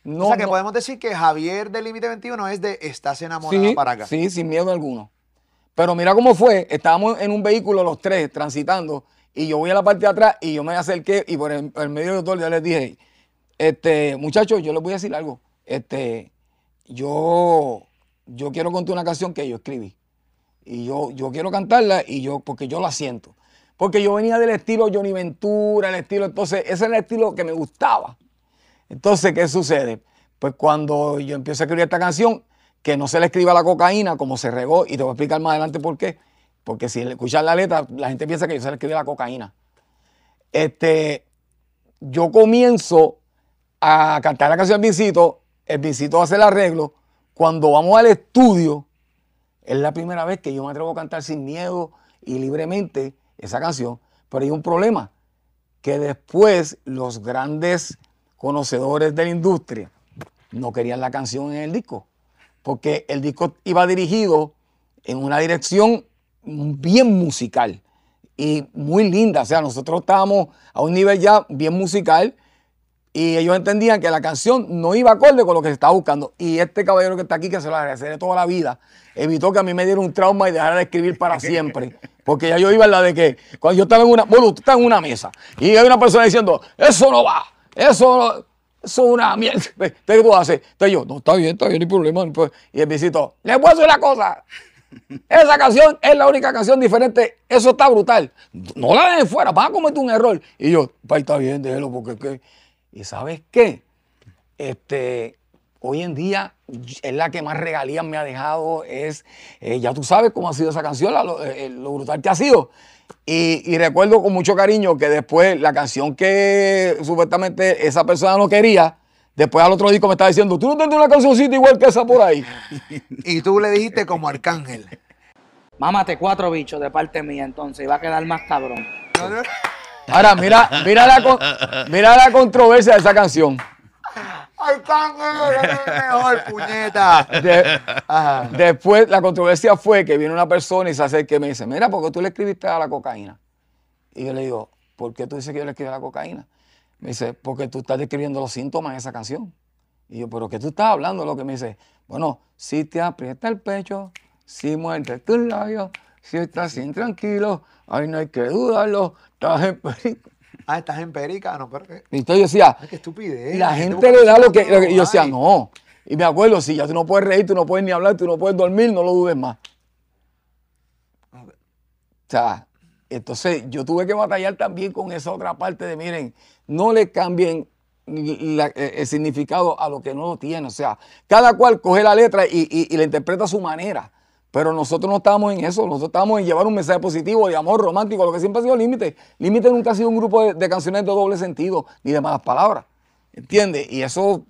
no. o sea que no- podemos decir que Javier de Límite 21 es de Estás enamorada sí, para acá. Sí, sin miedo alguno. Pero mira cómo fue. Estábamos en un vehículo los tres transitando y yo voy a la parte de atrás y yo me acerqué y por el, el medio de todo ya les dije, este, muchachos, yo les voy a decir algo. Este, yo, yo quiero contar una canción que yo escribí. Y yo, yo quiero cantarla y yo, porque yo la siento. Porque yo venía del estilo Johnny Ventura, el estilo, entonces, ese era el estilo que me gustaba. Entonces, ¿qué sucede? Pues cuando yo empiezo a escribir esta canción, que no se le escriba la cocaína como se regó y te voy a explicar más adelante por qué. Porque si escuchas la letra, la gente piensa que yo se le escribe la cocaína. Este, yo comienzo a cantar la canción Vincito, el Vincito hace el arreglo. Cuando vamos al estudio, es la primera vez que yo me atrevo a cantar sin miedo y libremente esa canción. Pero hay un problema, que después los grandes conocedores de la industria no querían la canción en el disco, porque el disco iba dirigido en una dirección bien musical y muy linda. O sea, nosotros estábamos a un nivel ya bien musical y ellos entendían que la canción no iba acorde con lo que se estaba buscando. Y este caballero que está aquí, que se lo agradeceré toda la vida, evitó que a mí me diera un trauma y dejara de escribir para siempre. Porque ya yo iba en la de que, cuando yo estaba en una, bueno, tú estás en una mesa y hay una persona diciendo, eso no va, eso no, eso es una mierda. Entonces, ¿qué tú haces? Entonces yo, no, está bien, está bien, no hay problema. Pues, Y el visito, le puedo decir una cosa. Esa canción es la única canción diferente. Eso está brutal. No la dejes fuera, vas a cometer un error. Y yo, pa, está bien, déjelo, porque que. ¿Y sabes qué? Este, hoy en día es la que más regalías me ha dejado. Es, eh, ya tú sabes cómo ha sido esa canción, la- lo, eh, lo brutal que ha sido. Y, y recuerdo con mucho cariño que después la canción que supuestamente esa persona no quería, después al otro disco me estaba diciendo, tú no tienes una cancioncita igual que esa por ahí. Y tú le dijiste como arcángel. Mámate cuatro bichos de parte mía, entonces, y va a quedar más cabrón. Ahora, mira, mira, la, mira la controversia de esa canción. Arcángel, eres el mejor, puñeta. De- Ajá. después la controversia fue que viene una persona y se acerca y me dice, mira, ¿por qué tú le escribiste a la cocaína? Y yo le digo, ¿por qué tú dices que yo le escribí a la cocaína? Me dice, porque tú estás describiendo los síntomas de esa canción. Y yo, ¿pero qué tú estás hablando? Lo que me dice, bueno, si te aprieta el pecho, si muerde tus labios, si estás intranquilo, ay, no hay que dudarlo, estás en peligro. Ah, estás en perica, no, pero que. Y entonces yo decía, Ay, qué estupidez. la gente le da lo que, lo que- yo decía, no. Y me acuerdo, si ya tú no puedes reír, tú no puedes ni hablar, tú no puedes dormir, no lo dudes más. O sea, entonces yo tuve que batallar también con esa otra parte de, miren, no le cambien la- eh, el significado a lo que no lo tiene. O sea, cada cual coge la letra y, y- y la interpreta a su manera. Pero nosotros no estábamos en eso, nosotros estábamos en llevar un mensaje positivo, de amor romántico, lo que siempre ha sido Límite. Límite nunca ha sido un grupo de, de canciones de doble sentido, ni de malas palabras. ¿Entiendes? Y eso,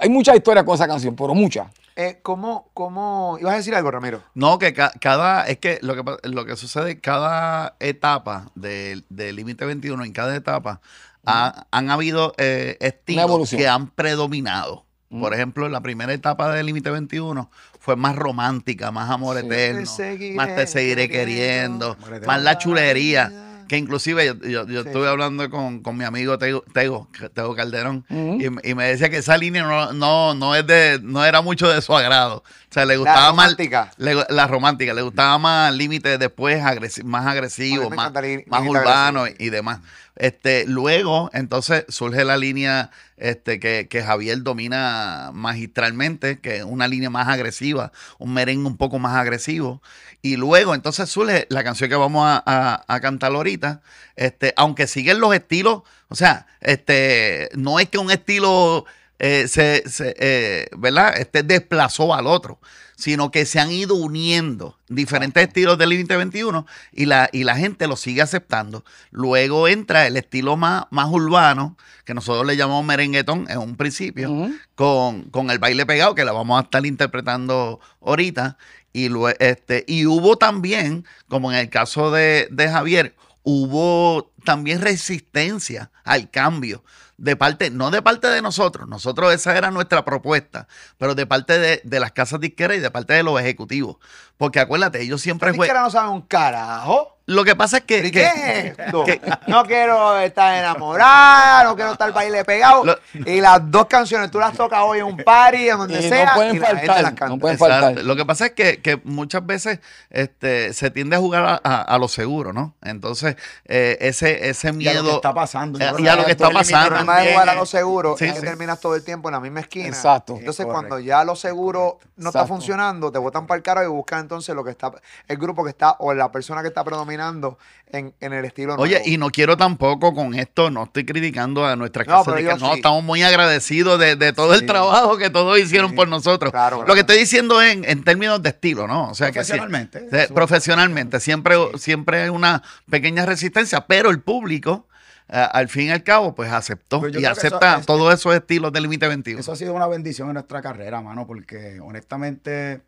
hay muchas historias con esa canción, pero muchas. Eh, ¿cómo, ¿Cómo? ¿Ibas a decir algo, Ramiro? No, que ca- cada, es que lo que, lo que sucede, cada etapa del de Límite 21, en cada etapa, ha- han habido eh, estilos que han predominado. Por ejemplo, la primera etapa de Límite 21 fue más romántica, más amor eterno, Te seguiré más te seguiré queriendo. queriendo, más la chulería. Que inclusive yo, yo- yo estuve hablando con, con mi amigo Tego, Tego, Tego Calderón y, me- y me decía que esa línea no, no, no, es de, no era mucho de su agrado. O sea, le gustaba más romántica. le- la romántica, le gustaba más límite después agresi- más agresivo, A mí me más, más límite urbano agresivo. y demás. Este, luego, entonces, surge la línea este, que, que Javier domina magistralmente, que es una línea más agresiva, un merengue un poco más agresivo. Y luego, entonces, surge la canción que vamos a, a- cantar ahorita, este, aunque siguen los estilos, o sea, este, no es que un estilo eh, se, se, eh, ¿verdad? Este desplazó al otro, sino que se han ido uniendo diferentes estilos del 2021 y la, y la gente lo sigue aceptando. Luego entra el estilo más, más urbano, que nosotros le llamamos merenguetón en un principio, con, con el baile pegado, que la vamos a estar interpretando ahorita. Y, este, y hubo también, como en el caso de, de Javier, hubo también resistencia al cambio de parte, no de parte de nosotros, nosotros esa era nuestra propuesta, pero de parte de, de las casas disqueras y de parte de los ejecutivos. Porque acuérdate, ellos siempre siquiera no saben un carajo. Lo que pasa es que... ¿Y que- qué es esto? que- No quiero estar enamorada, no quiero estar baile pegado. Lo- y las dos canciones tú las tocas hoy en un party, en donde Y no sea, pueden y la gente faltar, no pueden Exacto. faltar. Lo que pasa es que, que muchas veces este, se tiende a jugar a, a- a lo seguro, ¿no? Entonces, eh, ese, ese Y a miedo... lo que está pasando. Eh, y a lo que está pasando. El problema de jugar a es- lo seguro Sí, es que terminas todo el tiempo en la misma esquina. Exacto. Entonces, Correcto. cuando ya lo seguro no está Exacto. funcionando, te botan para el carajo y buscan entonces lo que está, el grupo que está, o la persona que está predominando caminando en, en el estilo Oye, nuevo. y no quiero tampoco con esto, no estoy criticando a nuestras No, casas, pero de yo que no, sí. estamos muy agradecidos de, de todo el trabajo que todos hicieron por nosotros. Claro, Lo que estoy diciendo es en, en términos de estilo, ¿no? O sea que sí, Profesionalmente. eh, Eso- profesionalmente, siempre, siempre hay una pequeña resistencia, pero el público, eh, al fin y al cabo, pues aceptó Pues y que eso acepta es- todos esos estilos del límite 21. Eso ha sido una bendición en nuestra carrera, mano, porque honestamente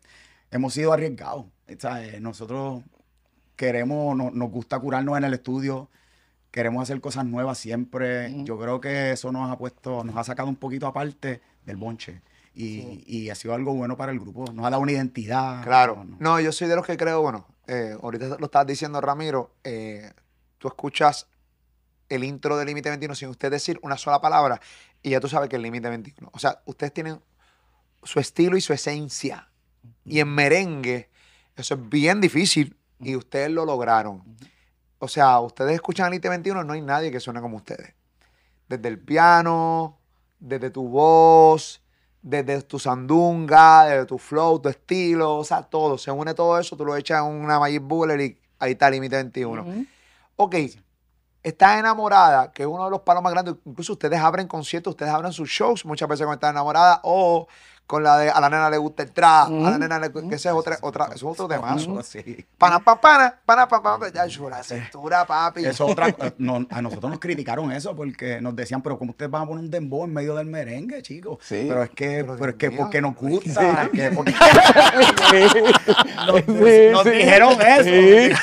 hemos sido arriesgados. O sea, eh, Nosotros queremos, no- nos gusta curarnos en el estudio, queremos hacer cosas nuevas siempre. Yo creo que eso nos ha puesto, nos ha sacado un poquito aparte del bonche. Y, y ha sido algo bueno para el grupo. Nos ha dado una identidad. Claro. No, yo soy de los que creo, bueno, eh, ahorita lo estabas diciendo, Ramiro, eh, tú escuchas el intro del Límite 21 sin usted decir una sola palabra y ya tú sabes que es el Límite 21. O sea, ustedes tienen su estilo y su esencia. Y en merengue, eso es bien difícil y ustedes lo lograron. O sea, ustedes escuchan el Límite 21, no hay nadie que suene como ustedes. Desde el piano, desde tu voz, desde tu sandunga, desde tu flow, tu estilo, o sea, todo. Se une todo eso, tú lo echas en una Magic Bullet y ahí está límite 21. Ok, estás enamorada, que es uno de los palos más grandes. Incluso ustedes abren conciertos, ustedes abren sus shows muchas veces con Estás enamorada o con la de a la nena le gusta el trap, a la nena le, que ese es otra, otra, eso es otro tema. Eso, sí. Pana, pa, pana, pana, pa, pa, pa, ya, yo, la cintura, papi. Eso otra, eh, no, a nosotros nos criticaron eso porque nos decían, pero ¿cómo ustedes van a poner un dembow en medio del merengue, chicos? Sí. Pero es que, Pero pero es que porque nos gusta. que porque Nos, nos dijeron eso. Eh,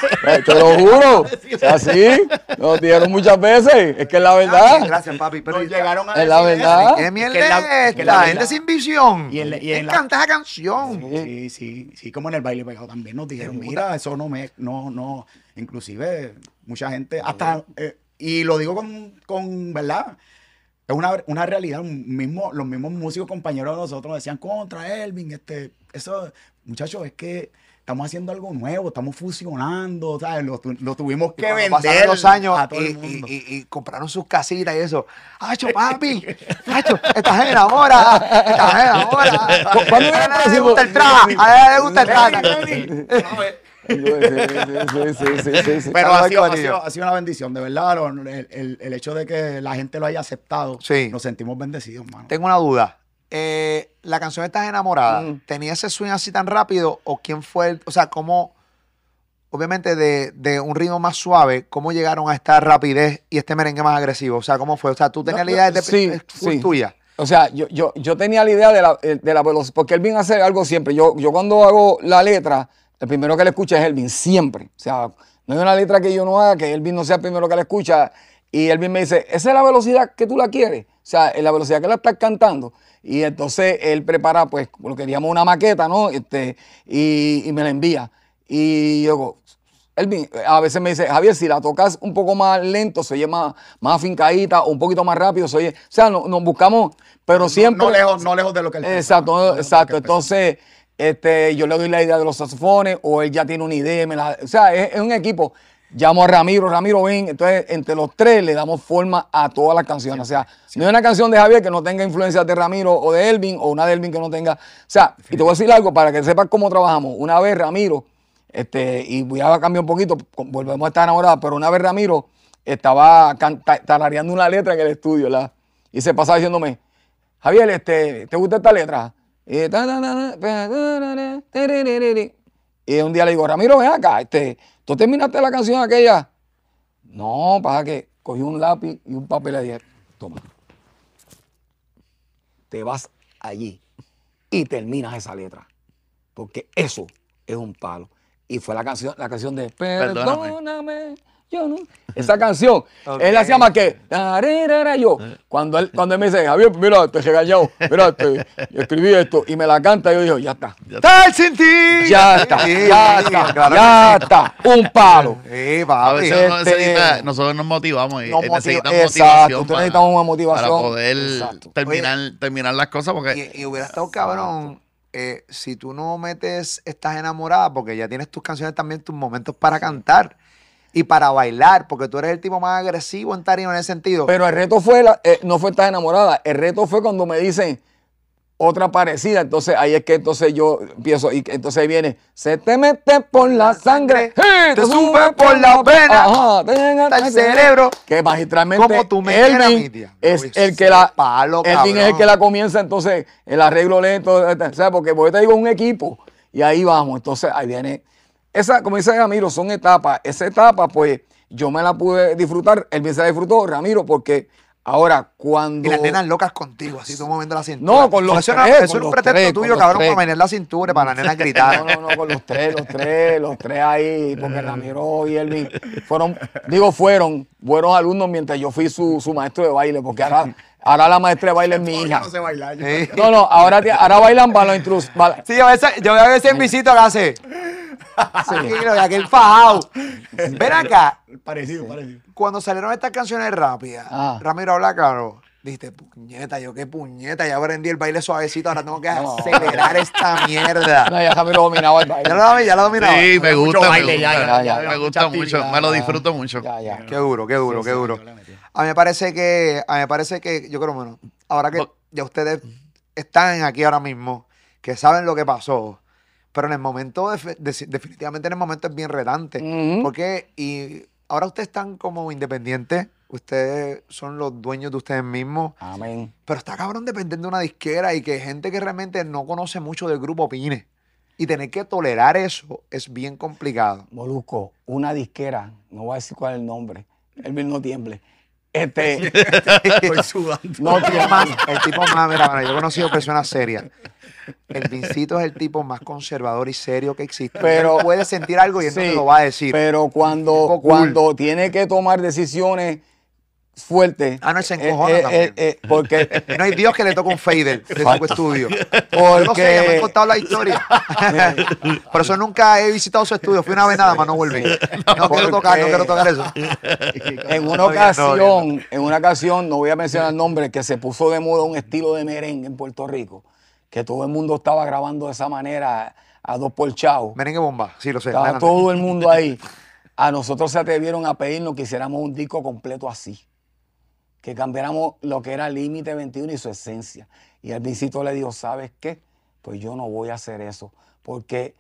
Te lo juro. Así. Nos dijeron muchas veces. Es que es la verdad. Gracias, papi. Pero nos llegaron a Es la decir verdad. ¿Qué mierda Que la- es que la Gente sin visión. Y en la- y en la- Encanta esa canción. Sí, sí, sí, como en el baile pegado también nos dijeron, mira, eso no me, no, no, inclusive mucha gente, hasta, eh, y lo digo con, con ¿verdad? Es una, una realidad, un mismo, los mismos músicos compañeros de nosotros decían, contra Elvin, este, eso, muchachos, es que estamos haciendo algo nuevo, estamos fusionando, ¿sabes? Lo, lo tuvimos que Cuando vender pasaron los años a todo y, el mundo. y- y- y compraron sus casitas y eso. ¡Acho, papi! ¡Acho! ¡Estás enamorada! ¡Estás enamorada! ¿Cuándo A viene el próximo? gusta el trap! ¡A ella le gusta el trap! Sí, sí, sí, sí, sí, sí. Pero ha sido, ha, sido, ha sido una bendición, de verdad. el, el- el hecho de que la gente lo haya aceptado, Sí. nos sentimos bendecidos, mano. Tengo una duda. Eh, la canción Estás enamorada, Mm. ¿tenía ese swing así tan rápido? ¿O quién fue el, o sea, cómo, obviamente de, de un ritmo más suave, cómo llegaron a esta rapidez y este merengue más agresivo? O sea, ¿cómo fue? O sea, tú tenías No, la idea de sí, sí. tuya. O sea, yo, yo, yo tenía la idea de la, eh, de la velocidad, porque Elvin hace algo siempre. Yo, yo cuando hago la letra, el primero que le escucha es Elvin, siempre. O sea, no hay una letra que yo no haga que Elvin no sea el primero que la escucha. Y Elvin me dice, esa es la velocidad que tú la quieres. O sea, es la velocidad que la estás cantando. Y entonces él prepara, pues, lo queríamos una maqueta, ¿no? Este, y, y me la envía. Y yo digo, Elvin, a veces me dice, Javier, si la tocas un poco más lento, se oye más, más afincadita, o un poquito más rápido, se oye. O sea, no- nos buscamos, pero siempre. No lejos, no lejos de lo que él Exacto, no exacto. Entonces, este, yo le doy la idea de los saxofones, o él ya tiene una idea, me la- o sea, es, es un equipo. Llamo a Ramiro, Ramiro ven, entonces entre los tres le damos forma a todas las canciones. O sea, no hay una canción de Javier que no tenga influencias de Ramiro o de Elvin, o una de Elvin que no tenga. O sea, y te voy a decir algo para que sepas cómo trabajamos. Una vez Ramiro, este, y voy a cambiar un poquito, volvemos a estar enamorados, pero una vez Ramiro estaba can- ta- tarareando una letra en el estudio, ¿verdad? Y se pasaba diciéndome, Javier, este, ¿te gusta esta letra? Y un día le digo, Ramiro, ven acá, este, ¿tú terminaste la canción aquella? No, para que cogí un lápiz y un papel y dije, toma, te vas allí y terminas esa letra. Porque eso es un palo. Y fue la canción, la canción de Perdóname. Perdóname. Yo no. Esa canción, Ok. él hacía más que. tararara, Yo, cuando él, cuando él me dice, Javier, mira, te regañado, mira, te- yo escribí esto y me la canta, yo digo, ya está. ¡Estar sin ti! Ya está, ya está, claro ya está. Un palo. sí. A veces uno Este- necesita- nosotros nos motivamos y Nos motiva- necesitamos exacto, una motivación. para poder Exacto. terminar, terminar las cosas porque Y, y hubiera estado cabrón eh, si tú no metes Estás enamorada, porque ya tienes tus canciones también, tus momentos para cantar y para bailar, porque tú eres el tipo más agresivo en tarima en ese sentido. Pero el reto fue, la- eh, no fue estar enamorada, el reto fue cuando me dicen, otra parecida. Entonces ahí es que entonces yo empiezo y entonces ahí viene, se te mete por la sangre, ¡hey! te sube por la vena, Ajá, hasta el cerebro. Que magistralmente Como tú me mi Elvin tía. es Uy, el que la palo, Elvin es el que la comienza entonces el arreglo lento, ¿sabes? Porque porque te digo un equipo y ahí vamos. Entonces ahí viene esa, como dice Ramiro, son etapas. Esa etapa, pues, yo me la pude disfrutar. Él se la disfrutó, Ramiro, porque ahora cuando. Y las nenas locas contigo, así tú moviendo la cintura. No, con los Eso tres, era, eso era un pretexto tres, tuyo, cabrón, tres. para menear la cintura y para las nenas gritar. No, no, no, con los tres, los tres, los tres ahí, porque Ramiro y Elvin fueron, digo fueron, buenos alumnos mientras yo fui su, su maestro de baile, porque ahora, ahora la maestra de baile es mi hija. no sé bailar. yo- Sí. No, no, ahora, ahora bailan balón intrus. bal- Sí, yo a veces, yo a veces en visito que hace. Tranquilo, y aquel fajado. Ven acá, Parecido, parecido. cuando salieron estas canciones rápidas, Ah. Ramiro habla claro. Dijiste, puñeta, yo qué puñeta, ya aprendí el baile suavecito, ahora tengo que acelerar esta mierda. No, ya Ramiro dominaba el Ya baile. lo dominaba, ya lo dominaba. Sí, me Mucho gusta, me baile, gusta, ya, ya, ya, me ya. gusta mucho, me lo ya. disfruto mucho. Ya, ya. Qué duro, qué duro, qué duro. A mí me parece que, a mí me parece que, yo creo, bueno, ahora que ya ustedes están aquí ahora mismo, que saben lo que pasó, pero en el momento, defi- de- definitivamente en el momento es bien retante. Ujú. Porque, y ahora ustedes están como independientes, ustedes son los dueños de ustedes mismos, Amén. pero está cabrón depender de una disquera y que gente que realmente no conoce mucho del grupo opine. Y tener que tolerar eso es bien complicado. Molusco, una disquera, no voy a decir cuál es el nombre, Elvin no tiemble. Este, Estoy sudando. no El tipo más, el tipo más, mira, yo he conocido personas serias. El Vincito es el tipo más conservador y serio que existe. Pero- Él puede sentir algo y él no Sí, lo va a decir. Pero cuando, cool. cuando tiene que tomar decisiones fuertes. Ah, no, se eh, encojona eh, también. eh, eh, porque, no hay Dios que le toque un fader de su estudio. Yo no sé, ya me han porque contado la historia. Por eso nunca he visitado su estudio. Fui una vez nada más, no volví. No quiero tocar, no quiero tocar eso. en una ocasión, en una ocasión, no voy a mencionar el nombre, que se puso de moda un estilo de merengue en Puerto Rico, que todo el mundo estaba grabando de esa manera a dos por chao. Merengue bomba, sí lo sé. Estaba todo el mundo ahí. A nosotros se atrevieron a pedirnos que hiciéramos un disco completo así. Que cambiáramos lo que era Límite 21 y su esencia. Y el visito le dijo, ¿sabes qué? Pues yo no voy a hacer eso. Porque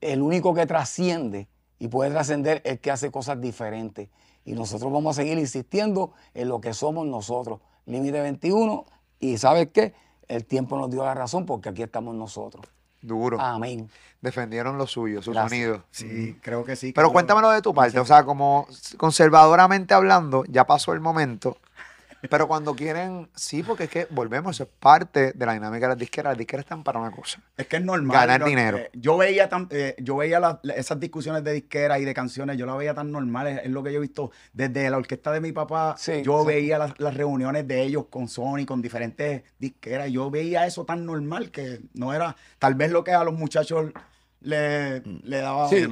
el único que trasciende y puede trascender es el que hace cosas diferentes. Y nosotros vamos a seguir insistiendo en lo que somos nosotros. Límite 21. Y ¿sabes qué? El tiempo nos dio la razón porque aquí estamos nosotros. Duro. Amén. Defendieron lo suyo, su Gracias. sonido. Sí, creo que sí. Pero creo- cuéntamelo de tu parte, o sea, como conservadoramente hablando, ya pasó el momento, pero cuando quieren, sí, porque es que volvemos, es parte de la dinámica de las disqueras, las disqueras están para una cosa. Es que es normal. Ganar dinero. eh, yo veía, tan- eh, yo veía la- la- esas discusiones de disqueras y de canciones, yo las veía tan normales. Es lo que yo he visto desde la orquesta de mi papá. Sí, yo sí. veía las, las reuniones de ellos con Sony, con diferentes disqueras. Yo veía eso tan normal que no era, tal vez lo que a los muchachos le, le daba, Sí, el,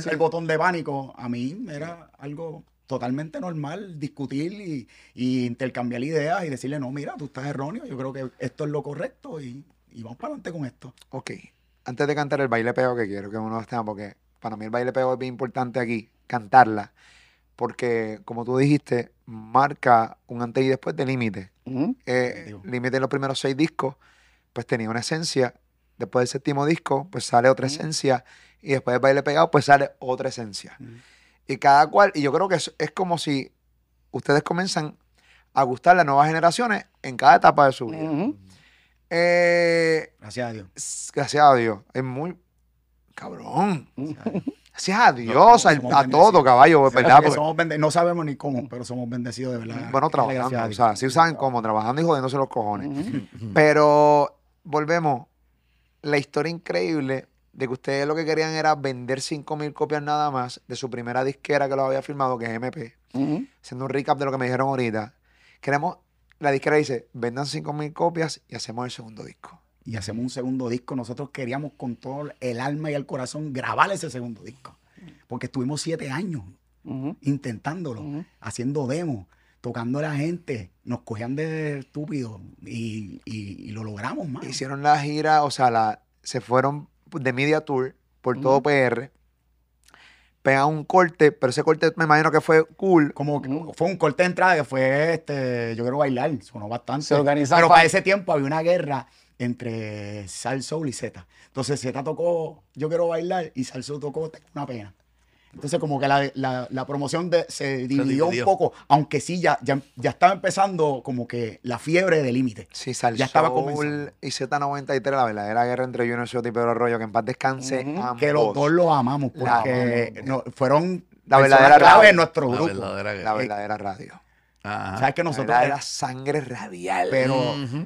sí. el botón de pánico. A mí era algo totalmente normal discutir y, y intercambiar ideas y decirle, no, mira, tú estás erróneo, yo creo que esto es lo correcto y, y vamos para adelante con esto. Ok, antes de cantar el baile pego que quiero que uno esté, porque para mí el baile pego es bien importante aquí, cantarla, porque como tú dijiste, marca un antes y después de límite. Eh, límite en los primeros seis discos, pues tenía una esencia. Después del séptimo disco, pues sale otra esencia. Y después del baile pegado, pues sale otra esencia. Y cada cual, y yo creo que es, es como si ustedes comienzan a gustar las nuevas generaciones en cada etapa de su vida. Eh, Gracias a Dios. gracias a Dios. Es muy. Cabrón. Gracias a Dios, a todo, caballo, ¿verdad? que Porque- somos bende- no sabemos ni cómo, pero somos bendecidos de verdad. bueno, Gracias trabajando. O sea, sí saben cómo, trabajando y jodiéndose los cojones. Pero volvemos. La historia increíble de que ustedes lo que querían era vender 5 mil copias nada más de su primera disquera que lo había firmado, que es MP. Ujú. Haciendo un recap de lo que me dijeron ahorita. Queremos, la disquera dice, vendan 5 mil copias y hacemos el segundo disco. Y hacemos un segundo disco. Nosotros queríamos con todo el alma y el corazón grabar ese segundo disco. Porque estuvimos siete años intentándolo, haciendo demos, tocando a la gente. Nos cogían de estúpidos y, y- y lo logramos, más. Hicieron la gira, o sea, la, se fueron de Media Tour por todo PR. pegan un corte, pero ese corte me imagino que fue cool. Como que fue un corte de entrada que fue, este, yo quiero bailar, sonó bastante. Se Pero pa- para ese tiempo había una guerra entre Sal Soul y Z. Entonces Z tocó Yo quiero bailar y Sal Soul tocó Tengo una pena. Entonces como que la, la- la promoción de- se dividió un dividió. poco, aunque sí, ya, ya, ya estaba empezando como que la fiebre de límite. Sí, Sal Ya estaba Soul comenzando. y Z93, la verdadera guerra entre Junior Soto y Pedro Arroyo, que en paz descanse ambos. Que los dos los amamos La porque no- fueron La verdadera clave radio. en nuestro La grupo. verdadera La verdadera radio. Ajá. Sabes que La nosotros verdadera sangre radial. pero,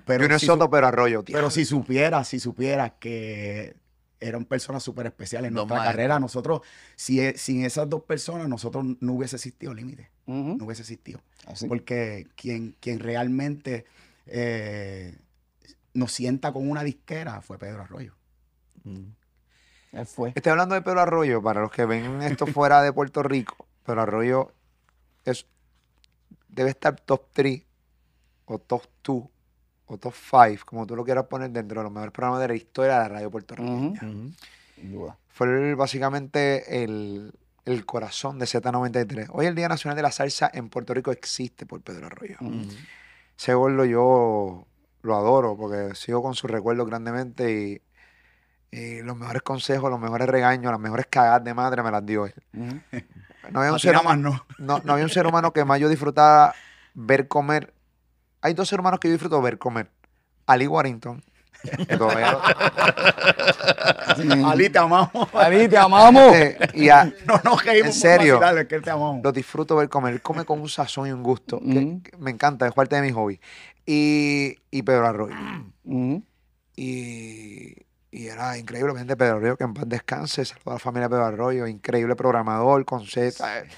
pero Junior si Soto, pero Arroyo, tío. Pero si supieras, si supieras que eran personas súper especiales en Dos nuestra maestros. carrera, nosotros, si, sin esas dos personas, nosotros no hubiese existido límite. No hubiese existido. Así. Porque quien, quien realmente eh, nos sienta con una disquera fue Pedro Arroyo. Él fue. Estoy hablando de Pedro Arroyo, para los que ven esto fuera de Puerto Rico. Pedro Arroyo es, debe estar top 3 o top 2 o top 5, como tú lo quieras poner, dentro de los mejores programas de la historia de la radio puertorriqueña. Ujú. Sin duda. Fue el- básicamente el, el corazón de Z93. Hoy el Día Nacional de la Salsa en Puerto Rico existe por Pedro Arroyo. Ese gordo yo lo adoro porque sigo con sus recuerdos grandemente y, y los mejores consejos, los mejores regaños, las mejores cagadas de madre me las dio él. No había, un ser humano, no. no, no había un ser humano que más yo disfrutara ver comer. Hay dos seres humanos que yo disfruto ver comer. Ali Warrington. que todavía lo- Ali, te amamos. Ali, te amamos. eh, y a- No nos En serio. por vacilarle, es que te amamos. lo disfruto ver comer. Él come con un sazón y un gusto. que- que me encanta, es parte de mi hobby. Y, y Pedro Arroyo. Ujú. Y, y era increíblemente Pedro Arroyo, que en paz descanse. Saludos a la familia Pedro Arroyo, increíble programador, con Z. eh,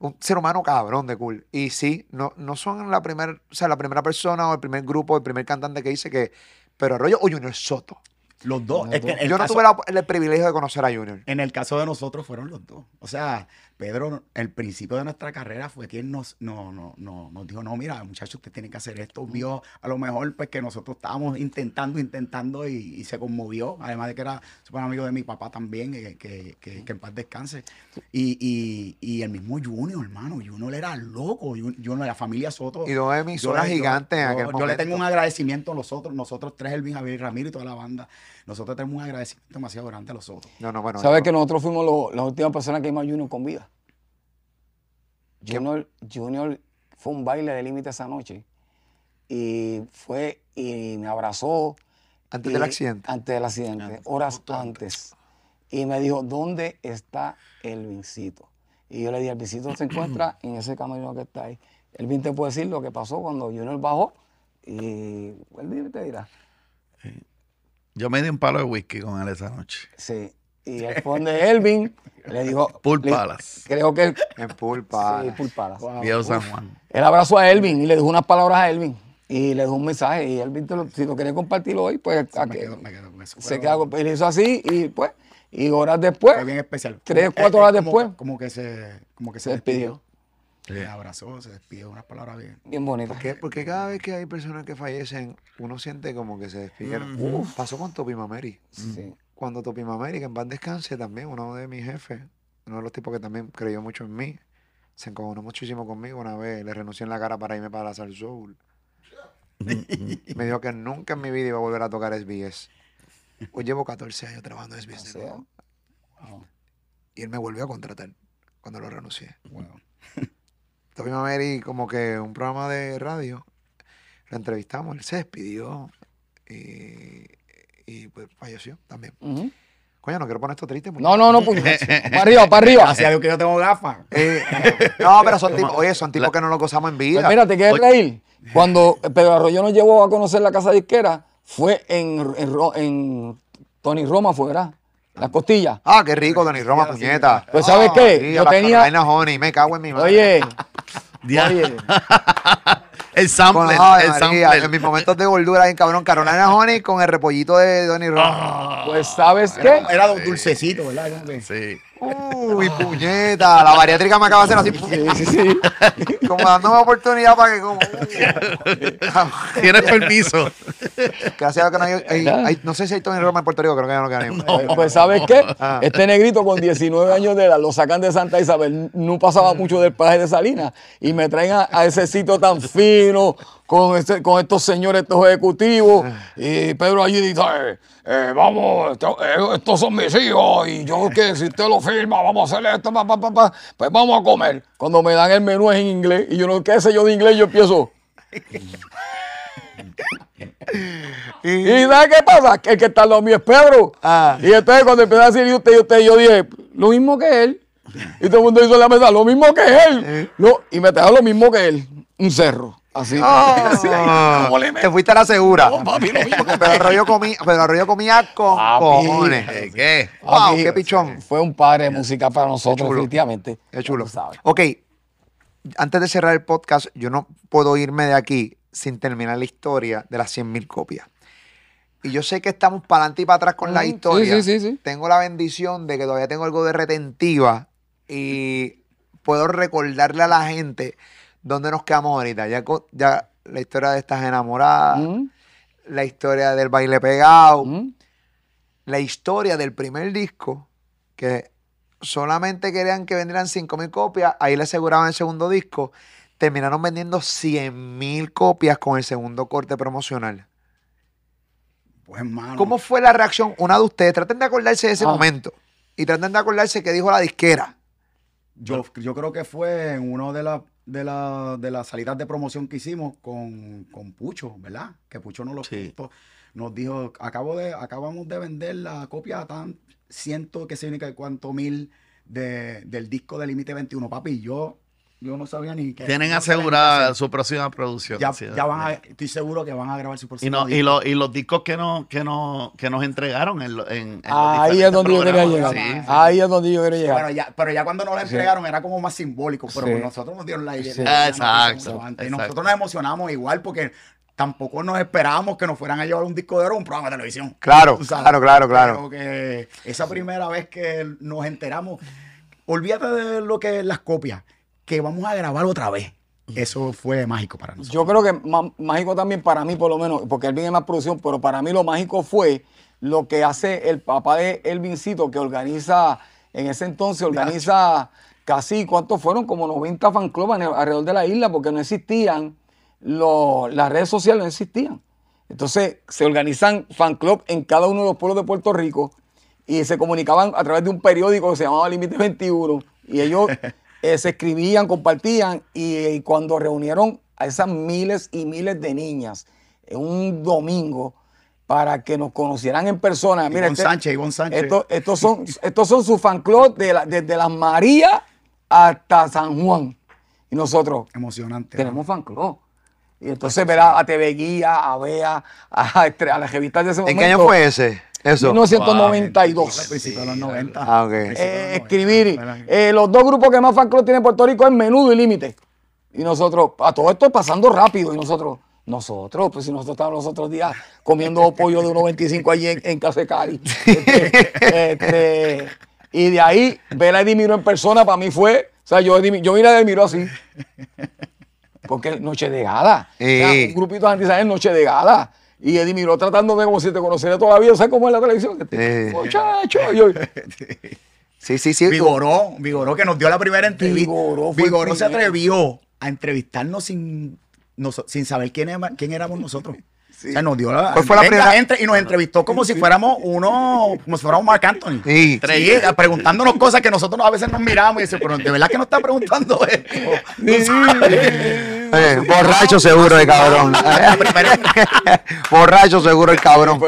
Un ser humano cabrón de cool. Y sí, no, no son la primera, o sea, la primera persona o el primer grupo, el primer cantante que dice que Pedro Arroyo o Junior Soto. Los dos. Es que el Yo no caso- tuve la- el privilegio de conocer a Junior. En el caso de nosotros fueron los dos. O sea, Pedro, el principio de nuestra carrera fue quien nos, no, no, no, nos dijo, no, mira, muchachos, usted tiene que hacer esto. Vio a lo mejor pues que nosotros estábamos intentando, intentando y, y se conmovió. Además de que era súper amigo de mi papá también, que, que, que- que en paz descanse. Y, y, y el mismo Junior, hermano. Junior era loco. Jun- Junior, la familia Soto. Y dos emisoras yo- gigantes yo- Yo le tengo un agradecimiento a nosotros, nosotros tres, Elvin, Javier Ramiro y toda la banda. Nosotros tenemos un agradecimiento demasiado grande a los otros. No, no, bueno. ¿Sabes yo- que nosotros fuimos lo- las últimas personas que vimos a Junior con vida? Junior, Junior fue un baile de límite esa noche. Y fue y me abrazó. Antes y- del accidente. Antes del accidente, horas antes. Y me dijo, ¿dónde está el Vincito? Y yo le dije, el Vincito se encuentra en ese camino que está ahí. El Vin te puede decir lo que pasó cuando Junior bajó. Y él te dirá. Yo me di un palo de whisky con él esa noche. Sí. Y él fue donde Elvin le dijo. Pool le- Palace. Creo que él. En pulpa. Sí, Pool Palace. Viejo San Juan. Él abrazó a Elvin y le dijo unas palabras a Elvin. Y le dejó un mensaje. Y Elvin, te lo- si lo quería compartirlo hoy, pues a me que- quedo, me quedo con eso. se con- Él hizo así y pues. Y horas después. Fue bien especial. Tres, cuatro eh, horas como- después. Como que se, como que se Se despidió. despidió. Me abrazó, se despidió, unas palabras bien. Bien bonito. ¿Por qué? Porque cada vez que hay personas que fallecen, uno siente como que se despidieron. Pasó con Topi Mameri. Sí. Cuando Topi Mameri, que en paz descanse también, uno de mis jefes, uno de los tipos que también creyó mucho en mí, se encojonó muchísimo conmigo una vez, le renuncié en la cara para irme para la Soul. Me dijo que nunca en mi vida iba a volver a tocar SBS. Hoy llevo 14 años trabajando en SBS. de O sea, nuevo. Y él me volvió a contratar cuando lo renuncié. Wow. Topi Mameri, como que un programa de radio, lo entrevistamos, él se despidió y, y, pues falleció también. Coño, no quiero poner esto triste. porque- No, no, no. Pues, para arriba, para arriba. Gracias a Dios que yo tengo gafas. Eh, no, pero son tipos, oye, son tipos que no lo gozamos en Pues vida. mira, te quieres reír. Cuando Pedro Arroyo nos llevó a conocer la casa disquera, fue en, en, Tony Roma, fue, ¿verdad? Las costillas. Ah, qué rico, Tony Roma, puñeta. Pues, ¿sabes Ah, qué? Yo tenía- Honey, me cago en mi madre. Oye. Oye. El sample. ay, el María, sample. en mis momentos de gordura, bien cabrón, Carolina Honey con el repollito de Tony Roma. Pues, ¿sabes qué? Era dulcecito, ¿verdad? Sí. Uy, puñeta, la bariátrica me acaba de hacer así. Sí, sí, sí. Como dándome oportunidad para que como. Tienes permiso. Gracias a que no hay, hay- hay- no sé si hay Tony Roma en Puerto Rico, creo que ya no queda ninguno. Pues, pues, ¿sabes qué? Ah. Este negrito con 19 años de edad lo sacan de Santa Isabel, no pasaba mucho del paje de Salinas y me traen a, a ese sitio tan fino con, este- con estos señores, estos ejecutivos. Y Pedro allí dice, "Eh, eh, vamos, esto- eh, estos son mis hijos y yo que si usted lo firma, vamos a hacer esto, pa, pa, pa, pa, pues vamos a comer. Cuando me dan el menú es en inglés y yo no, qué sé yo de inglés, yo empiezo. ¿Y sabes qué pasa? Que el que está lado mío es Pedro. Ah. Y entonces cuando empieza a decir y usted y usted, yo dije, lo mismo que él. Y todo el mundo hizo la mesa, lo mismo que él. No, y me trajo lo mismo que él. Un cerro. Así. Así. Ah, ¿Cómo le te fuiste a la segura. No, papi, lo mismo. Pedro Arroyo comía, Pedro Arroyo comía con Papi. cojones. ¿Eh, ¿Qué? Wow, Papi, qué pichón. Fue un padre de música para nosotros, definitivamente. Qué chulo. Sabes. Ok, antes de cerrar el podcast, yo no puedo irme de aquí sin terminar la historia de las 100.000 copias. Y yo sé que estamos para adelante y para atrás con la Mm, sí, historia. sí, sí, sí. Tengo la bendición de que todavía tengo algo de retentiva y puedo recordarle a la gente dónde nos quedamos ahorita. Ya, la historia de estas enamoradas, Mm, la historia del baile pegado, mm. la historia del primer disco, que solamente querían que vendieran 5.000 copias, ahí le aseguraban el segundo disco, terminaron vendiendo 100.000 copias con el segundo corte promocional. Pues, hermano. ¿Cómo fue la reacción? Una de ustedes, traten de acordarse de ese Ah. momento y traten de acordarse que dijo la disquera. Yo, yo creo que fue en una de, las de, la- de las salidas de promoción que hicimos con, con Pucho, ¿verdad? Que Pucho nos lo Sí. contó. Nos dijo, acabo de, acabamos de vender la copia tan ciento que se ni que cuánto mil de- del disco de Límite 21. Papi, yo, yo no sabía ni que. Tienen asegurada su próxima producción. Ya, sí, ya van a, estoy seguro que van a grabar su y, no, y, lo- y los discos que, no, que, no, que nos entregaron en, lo- en, en Ahí es donde yo quería llegar. Sí, sí. Ahí es donde yo quería llegar. Bueno, ya, pero ya cuando nos la Sí. entregaron era como más simbólico, pero Sí. pues nosotros nos dieron la idea. Exacto. Y nosotros nos emocionamos igual porque tampoco nos esperábamos que nos fueran a llevar un disco de oro a un programa de televisión. Claro, claro, claro, claro. Pero que esa primera vez que nos enteramos, olvídate de lo que es las copias, que vamos a grabar otra vez. Eso fue mágico para nosotros. Yo creo que má- mágico también para mí, por lo menos, porque Elvin es más producción, pero para mí lo mágico fue lo que hace el papá de Elvincito, que organiza, en ese entonces organiza casi, ¿cuántos fueron? Como 90 fan el- alrededor de la isla, porque no existían, lo- las redes sociales no existían. Entonces se organizan fan club en cada uno de los pueblos de Puerto Rico y se comunicaban a través de un periódico que se llamaba Límite 21 y ellos eh, se escribían, compartían y, y cuando reunieron a esas miles y miles de niñas en un domingo para que nos conocieran en persona. Mira, Ivonne este- Sánchez, Ivonne Sánchez. esto- estos son, estos son sus fan club de la- desde las Marías hasta San Juan. Y nosotros, Emocionante. tenemos fan club. Y entonces ver a, TV Guía, a Bea, a, Estre- a las revistas de ese ¿En momento. qué año fue ese? Eso. 1992. Al principio de los 90. Ah, ok. Principio de Eh, los 90. escribir. eh, los dos grupos que más fan club tiene Puerto Rico es Menudo y Límite. Y nosotros, a todo esto pasando rápido. Y nosotros, nosotros, pues si nosotros estábamos los otros días comiendo pollo de 1.25 allí en, en Casa de Cari. Este, este, y de ahí, ver a Eddie Miro en persona para mí fue, o sea, yo, yo vine a Eddie Miro así. Porque noche de gala. O sea, Sí. un grupito de antisajes noche de gala. Y Eddie Miró tratándome como si te conociera todavía, ¿sabes cómo es la televisión? Este, Sí. Muchacho, yo, Sí, sí, sí. Vigoró, Vigoró que nos dio la primera entrevista. Vigoró Vigoró se atrevió a entrevistarnos sin, noso- sin saber quién, era- quién éramos nosotros. O sea, nos dio la, ¿Cuál fue la venga, primera? entre- y nos entrevistó como si fuéramos uno, como si fuéramos Marc Anthony. Sí. Sí, preguntándonos cosas que nosotros a veces nos miramos y decimos, pero de verdad que nos está preguntando esto. Sabes. Eh, borracho seguro el cabrón. Borracho seguro el cabrón.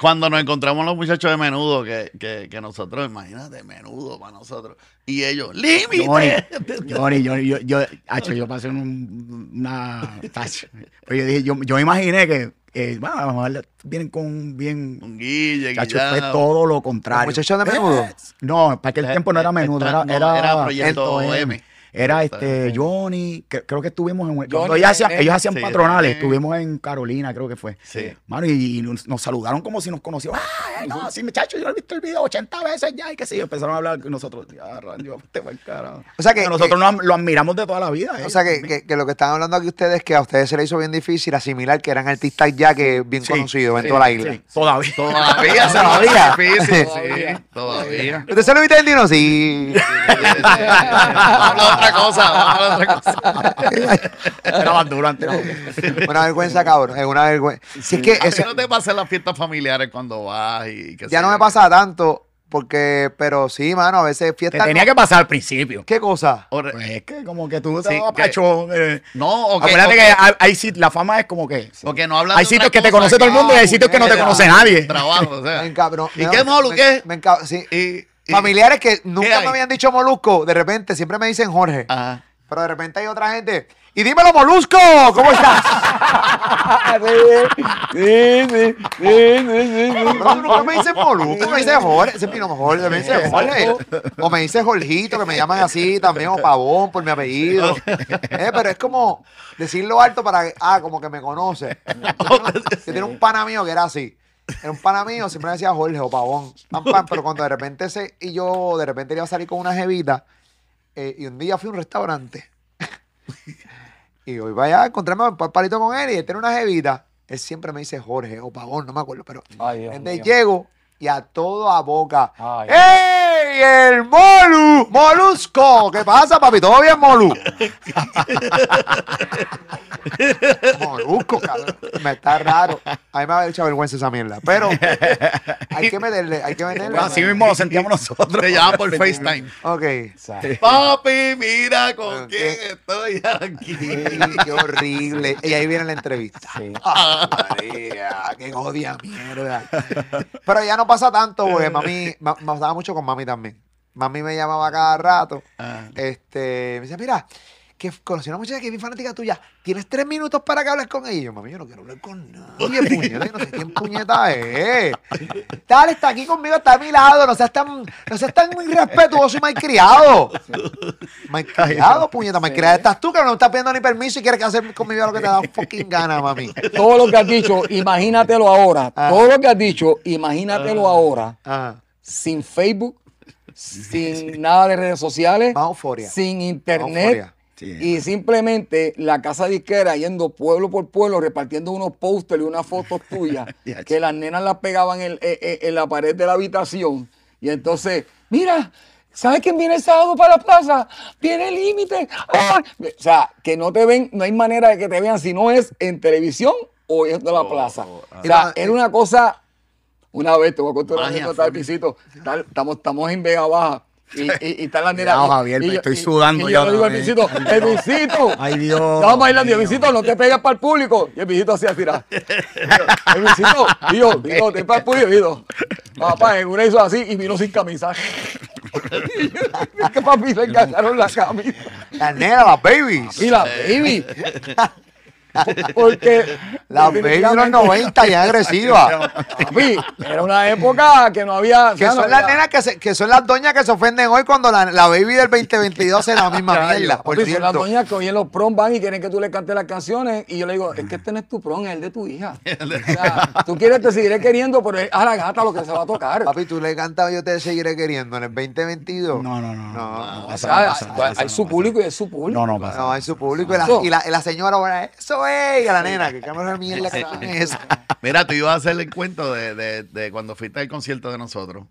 cuando nos encontramos los muchachos de menudo, que, que, que nosotros, imagínate, menudo para nosotros. Y ellos, límite. Johnny, Johnny, yo, yo, hacho, yo pasé un- una. tacho. Pero yo dije, yo, yo me imaginé que, eh, bueno, a lo mejor vienen con bien. Un Guille, Chacho, fue todo lo contrario. ¿Los muchachos de menudo? No, para aquel tiempo no era menudo, era, no, era, era Proyecto Proyecto M. Era este. Johnny, que- creo que estuvimos en. Cuando ellos hacían, eh, ellos hacían sí, patronales, eh. estuvimos en Carolina, creo que fue. Sí. Mano, y, y nos, saludaron como si nos conocíamos. ¡Ah, no, sí, muchachos, yo he visto el video 80 veces ya, y que sí, empezaron a hablar con nosotros. Ya, Randy, te va el carajo. O sea que- nosotros nos- lo admiramos de toda la vida. O eh, sea, que, que- que lo que están hablando aquí ustedes es que a ustedes se les hizo bien difícil asimilar que eran artistas ya que bien Sí, conocidos en toda la isla. sí, todavía. Todavía, Todavía. Difícil, Todavía. sí, todavía. ¿Usted se lo viste en Dino? Sí. Vamos a otra cosa, vamos a otra cosa. Era más duro antes. Una vergüenza, cabrón. Es una vergüenza. Si es que ¿A ti eso no te pasa en las fiestas familiares cuando vas y que ya no me pasa tanto, porque, pero sí, mano, a veces Te fiestas. tenía no- que pasar al principio. ¿Qué cosa? Pues es que como que tú te Sí, que- pacho, eh. No, o que, Acuérdate que que- hay, hay sit- la fama es como que. o que no hablan Hay de sitios que te conoce todo el mundo y hay sitios que no te conoce nadie. Trabajo, o sea. Me encabrón- ¿Y me- qué molu me- qué? me encab- sí. Y- Familiares que nunca me habían dicho molusco, de repente siempre me dicen Jorge. Ajá. Pero de repente hay otra gente. Y dímelo, molusco, ¿cómo estás? sí, sí, sí, sí, sí, sí. No, nunca me dicen molusco, me dicen Jorge. Siempre no, Jorge, me dicen Jorge. O me dice Jorgito, que me llaman así también, o Pavón por mi apellido. Eh, pero es como decirlo alto para que, ah, como que me conoce. Yo tenía un pana mío que era así. Era un pana mío, siempre me decía Jorge o Pavón. Pam, pam, pero cuando de repente ese y yo de repente iba a salir con una jevita, eh, y un día fui a un restaurante. y voy para allá a encontrarme un palito con él y él tiene una jevita. Él siempre me dice Jorge o Pavón, no me acuerdo, pero Ay, Dios entonces mío. llego y a todo a boca. Ay. ¡Ey! ¡El Molu! ¡Molusco! ¿Qué pasa, papi? ¿Todo bien, Molu? Molusco, cabrón. Me está raro. A mí me ha hecho vergüenza esa mierda. Pero hay que meterle, hay que meterle. Pues así mismo lo sentíamos nosotros. Te llaman por FaceTime. Ok. Papi, mira con Ok. quién estoy aquí. Qué horrible. Y ahí viene la entrevista. Sí. Ah, María, qué odia mierda. Pero ya no pasa tanto, porque mami, ma- me pasaba mucho con mami también. Mami me llamaba cada rato. Ah. Este, me decía, mira, que conocí a una muchacha que es mi fanática tuya. ¿Tienes tres minutos para que hables con ella? Y yo, mami, yo no quiero hablar con nadie, puñeta. Yo no sé quién puñeta es. Dale, está aquí conmigo, está a mi lado. No seas tan, no seas tan irrespetuoso y malcriado. Malcriado, puñeta. Malcriado estás tú, que no me estás pidiendo ni permiso y quieres que hacer conmigo lo que te da fucking gana, mami. Todo lo que has dicho, imagínatelo ahora. Ah. Todo lo que has dicho, imagínatelo ahora. Ajá. Sin Facebook, sin nada de redes sociales, sin internet. Sí. Y simplemente la casa disquera yendo pueblo por pueblo repartiendo unos pósteres y unas fotos tuyas Ya, que las nenas las pegaban en, en- en- la pared de la habitación. Y entonces, mira, ¿sabes quién viene el sábado para la plaza? Viene el límite. O sea, que no te ven, no hay manera de que te vean si no es en televisión o en la Oh, plaza. O sea, era una cosa. Una vez te voy a contar una anécdota de pisito. Tal- Estamos, estamos en Vega Baja. Y, y, y está la nena. Cuidado, y- Javier, y estoy sudando y ya yo le digo al visito, el visito. Ay, Dios. Estamos bailando y el mío. visito, no te pegas para el público. Y el visito así así. mira. El visito, y yo, digo, te para el público. Papá, en una hizo así y vino sin camisa. Es que papi le engancharon la camisa. Las nenas, las babies. Y la baby. Porque Las babies de los 90 ya agresivas. Papi, era una época que no había. Que o sea, no son las había- nenas que, se- que son las doñas que se ofenden hoy cuando la, la baby del 2022 es la misma mierda. Por Papi, son las doñas que hoy en los prom van y quieren que tú le cantes las canciones. Y yo le digo, es que este no es tu prom, es el de tu hija. O sea, tú quieres, te seguiré queriendo, pero es a la gata lo que se va a tocar. Papi, tú le cantas Yo te seguiré queriendo en el 2022. No, no, no. No, no, O pasa, sea, no pasa, hay- pasa, hay su pasa. público y es su público. No, no pasa. No, hay su público. Y la, y la, y la señora, bueno, eso es. A la nena, que cámara de mierda que es esa. Mira, tú ibas a hacer el cuento de, de, de cuando fuiste al concierto de nosotros.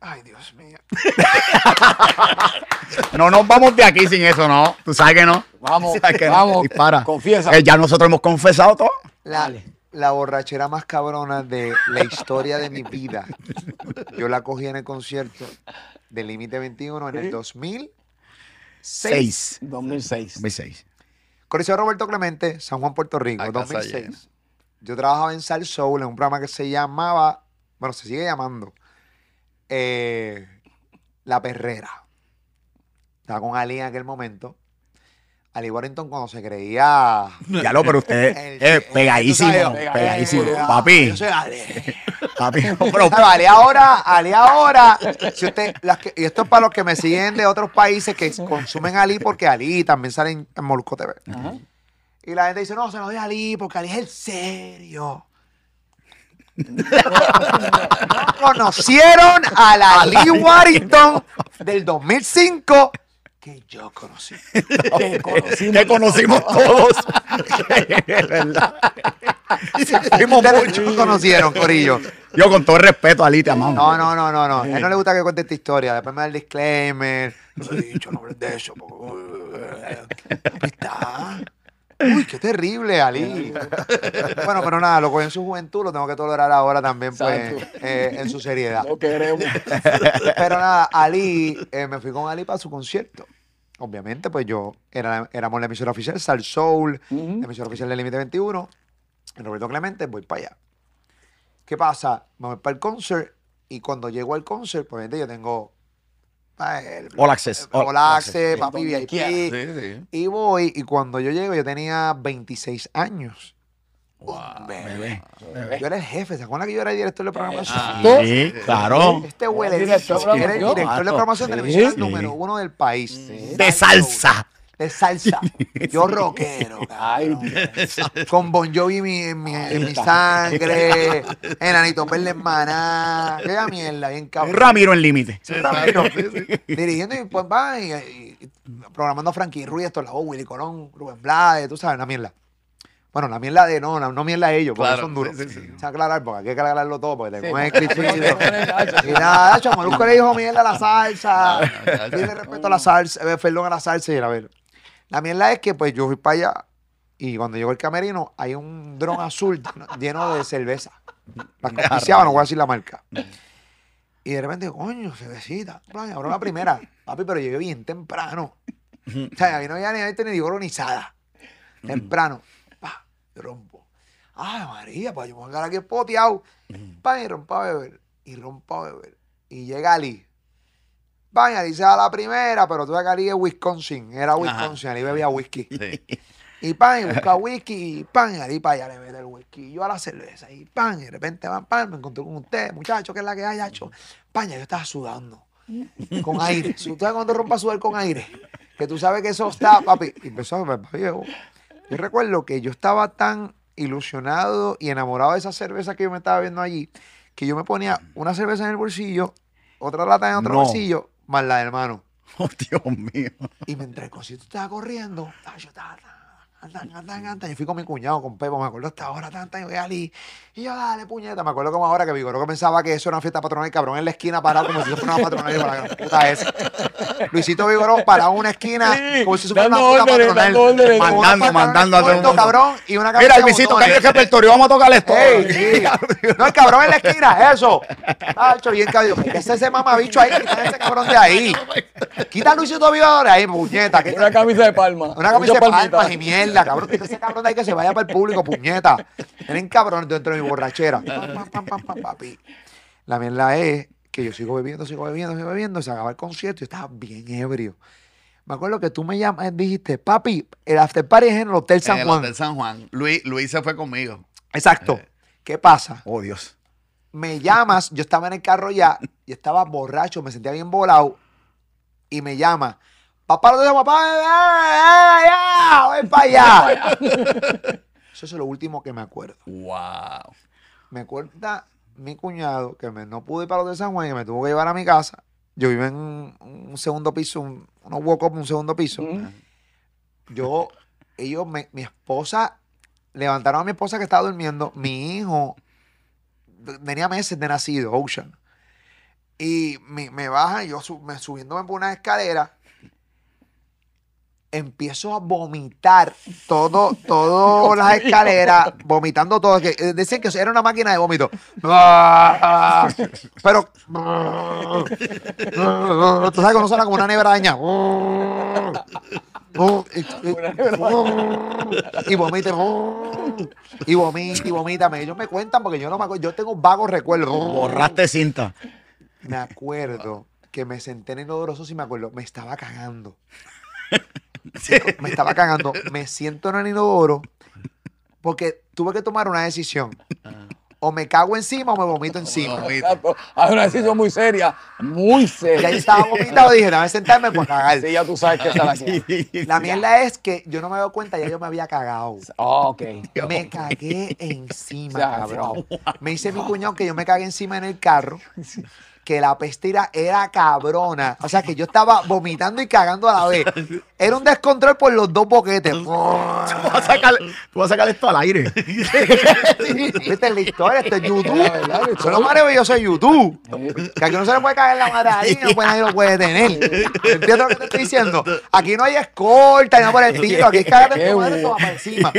Ay, Dios mío. No nos vamos de aquí sin eso, ¿no? Tú sabes que no. Vamos, no. vamos. Dispara. Confiesa. Eh, ya nosotros hemos confesado todo. La, la borrachera más cabrona de la historia de mi vida. Yo la cogí en el concierto de Límite 21 en el 2006. Seis. 2006. 2006. Coliseo Roberto Clemente, San Juan, Puerto Rico, A casa 2006. llena. Yo trabajaba en Sal Soul, en un programa que se llamaba, bueno, se sigue llamando, eh, La Perrera. Estaba con Ali en aquel momento. Ali Warrington cuando se creía... Ya lo, pero usted eh, pegadísimo, pegadísimo. Papi, Yo soy Ali. papi. Ali ahora, Ali ahora, si usted, las que- y esto es para los que me siguen de otros países que consumen Ali, porque Ali también sale en, en Molusco TV. Y la gente dice, no, se lo doy a Ali porque Ali es el serio. No conocieron a la Ali Warrington del 2005 que yo conocí. que conocimos todos. Es verdad. Fuimos Ustedes mucho. no conocieron, Corillo. Yo con todo el respeto, Ali, te amamos. No, no, no, no, no. A él no le gusta que cuente esta historia. Después me da el disclaimer. No he dicho, no hables de eso. porque- Ahí está. Uy, qué terrible, Ali. Bueno, pero nada, lo cogió en su juventud, lo tengo que tolerar ahora también, pues, eh, en su seriedad. Lo queremos. Pero nada, Ali, eh, me fui con Ali para su concierto. Obviamente, pues yo, era, éramos la emisora oficial, Sal Soul, la emisora oficial del Límite 21, Roberto Clemente, voy para allá. ¿Qué pasa? Me voy para el concert y cuando llego al concert, pues obviamente yo tengo ah, el, All access, All, all access, access, papi VIP. Sí, sí. Y voy, y cuando yo llego, yo tenía 26 años. Bebé. Yo era el jefe, ¿se acuerdan que yo era el director de programación? Sí, claro. Este huele Director de era el programación. director de programación Sí. número uno del país. De salsa. De salsa. Yo rockero, Ay, cabrón. Con Bon Jovi en mi, en mi, en mi sangre. Enanito Perle en maná. Qué mierda, bien cabrón. Ramiro en límite. Sí, sí. Dirigiendo y pues va y, y- y programando a Frankie Ruiz, esto la voz, Willy Colón, Rubén Blades, tú sabes, una mierda. Bueno, la mierda de no, no, no mierda de ellos, porque Claro, son duros. sí, sí, sí. Se va a aclarar, porque hay que aclararlo todo, porque te porque- escrito. Y nada, Molusco le dijo mierda a la salsa. Dile respeto a la salsa, eh, perdón a la salsa y a ver. La mierda es que pues yo fui para allá y cuando llegó el camerino hay un dron azul lleno- lleno de cerveza. La auspiciaba, no voy a decir la marca. Y de repente, coño, cervecita. Plan, abro la primera. Papi, pero llegué bien temprano. O sea, ahí no había ni abierto ni organizada. Temprano. Pa, rompo. Ay, María, pues yo me voy a quedar aquí poteado. Pa, y rompo a beber. Y rompo a beber. Y llega Ali. Pan, Ali se da la primera, pero tú Ali es Wisconsin. Era Wisconsin, Ali bebía whisky. Sí. Y pan, y busca whisky, y pan, y Ali para allá le mete el whisky. Y yo a la cerveza, y pan, y de repente van, pan, me encontré con usted, muchacho, que es la que hay, hacho. Pan, yo estaba sudando. Con aire. ¿Tú sabes cuando rompa a sudar con aire? Que tú sabes que eso está, papi. Y empezó a beber, viejo. Yo recuerdo que yo estaba tan ilusionado y enamorado de esa cerveza que yo me estaba viendo allí, que yo me ponía una cerveza en el bolsillo, otra lata en otro No. bolsillo, más la del hermano. Oh, Dios mío. Y mientras el concierto estaba corriendo, yo estaba, andan, andan, andan. Yo fui con mi cuñado, con Pepo, me acuerdo hasta ahora, tanta, y voy a Ali. Y yo, dale, puñeta. Me acuerdo como ahora que Vigoro que pensaba que eso era una fiesta patronal, y cabrón en la esquina parado como si fuera una patronal. Y yo, la gran puta esa. Luisito Vigoro parado en una esquina como si fuera una puta patronal. Mandando, mandando a todo el mundo. cabrón, y una Mira, camisa el visito, botones. cambia el repertorio, vamos a tocar esto. No, el cabrón en la esquina, eso. Tacho, bien cabrón. ¿Qué es ese mamabicho ahí? Quita ese cabrón de ahí. Quita a Luisito Vigoro de ahí, puñeta. Una camisa de palma. una camisa de palmas y mierda, cabrón. Quita ese cabrón de ahí que se vaya para el público, puñeta. Tienen cabrón dentro de mi borrachera. Pam, pam, pam, pam, pam, papi. La mierda es que yo sigo bebiendo, sigo bebiendo, sigo bebiendo. Se acaba el concierto y estaba bien ebrio. Me acuerdo que tú me llamas, dijiste, papi, el after party es en el Hotel San En el Juan. Hotel San Juan. Luis, Luis se fue conmigo. Exacto. ¿Qué pasa? Oh, Dios. me llamas, yo estaba en el carro ya, y estaba borracho, me sentía bien volado, y me llama, papá, lo papá, eh, ya, voy para allá. Eso es lo último que me acuerdo. Wow. Me acuerda mi cuñado que me, no pude ir para los de San Juan y que me tuvo que llevar a mi casa. Yo vivo en un, un segundo piso, un, unos walk up, un segundo piso. Yo, ellos, me- mi esposa, levantaron a mi esposa que estaba durmiendo. Mi hijo tenía meses de nacido, Ocean. Y me, me bajan, yo su- me, subiéndome por una escalera, empiezo a vomitar todo, todas las escaleras, vomitando todo. Que, eh, decían que era una máquina de vómito. Pero, tú sabes que no suena como una nevera dañada. Y, y, y vomita, y vomita, y vomita. Ellos me cuentan porque yo no me acuerdo. Yo tengo vagos recuerdos. Borraste cinta. Me acuerdo que me senté en el odoroso, si me acuerdo, me estaba cagando. Me estaba cagando. Me siento en el inodoro porque tuve que tomar una decisión. O me cago encima o me vomito encima. Exacto. Hay una decisión muy seria, muy Y ahí seria. estaba vomitado. Dije, déjame sentarme para cagar. Sí, ya tú sabes que está la aquí. La mierda es que yo no me doy cuenta, ya yo me había cagado. Oh, ok. Me cagué encima, cabrón. Me dice mi cuñado que yo me cagué encima en el carro. Que la peste era, era cabrona. O sea, que yo estaba vomitando y cagando a la vez. Era un descontrol por los dos boquetes. Tú vas a sacar, tú vas a sacar esto al aire. Viste la historia, esto es YouTube. Eso es lo maravilloso de YouTube. Que aquí no se le puede caer la madre ahí, no puede, nadie lo puede tener. ¿Entiendes lo que te estoy diciendo? Aquí no hay escolta, ni nada por el estilo. Aquí es cagarte tu madre, esto va para encima.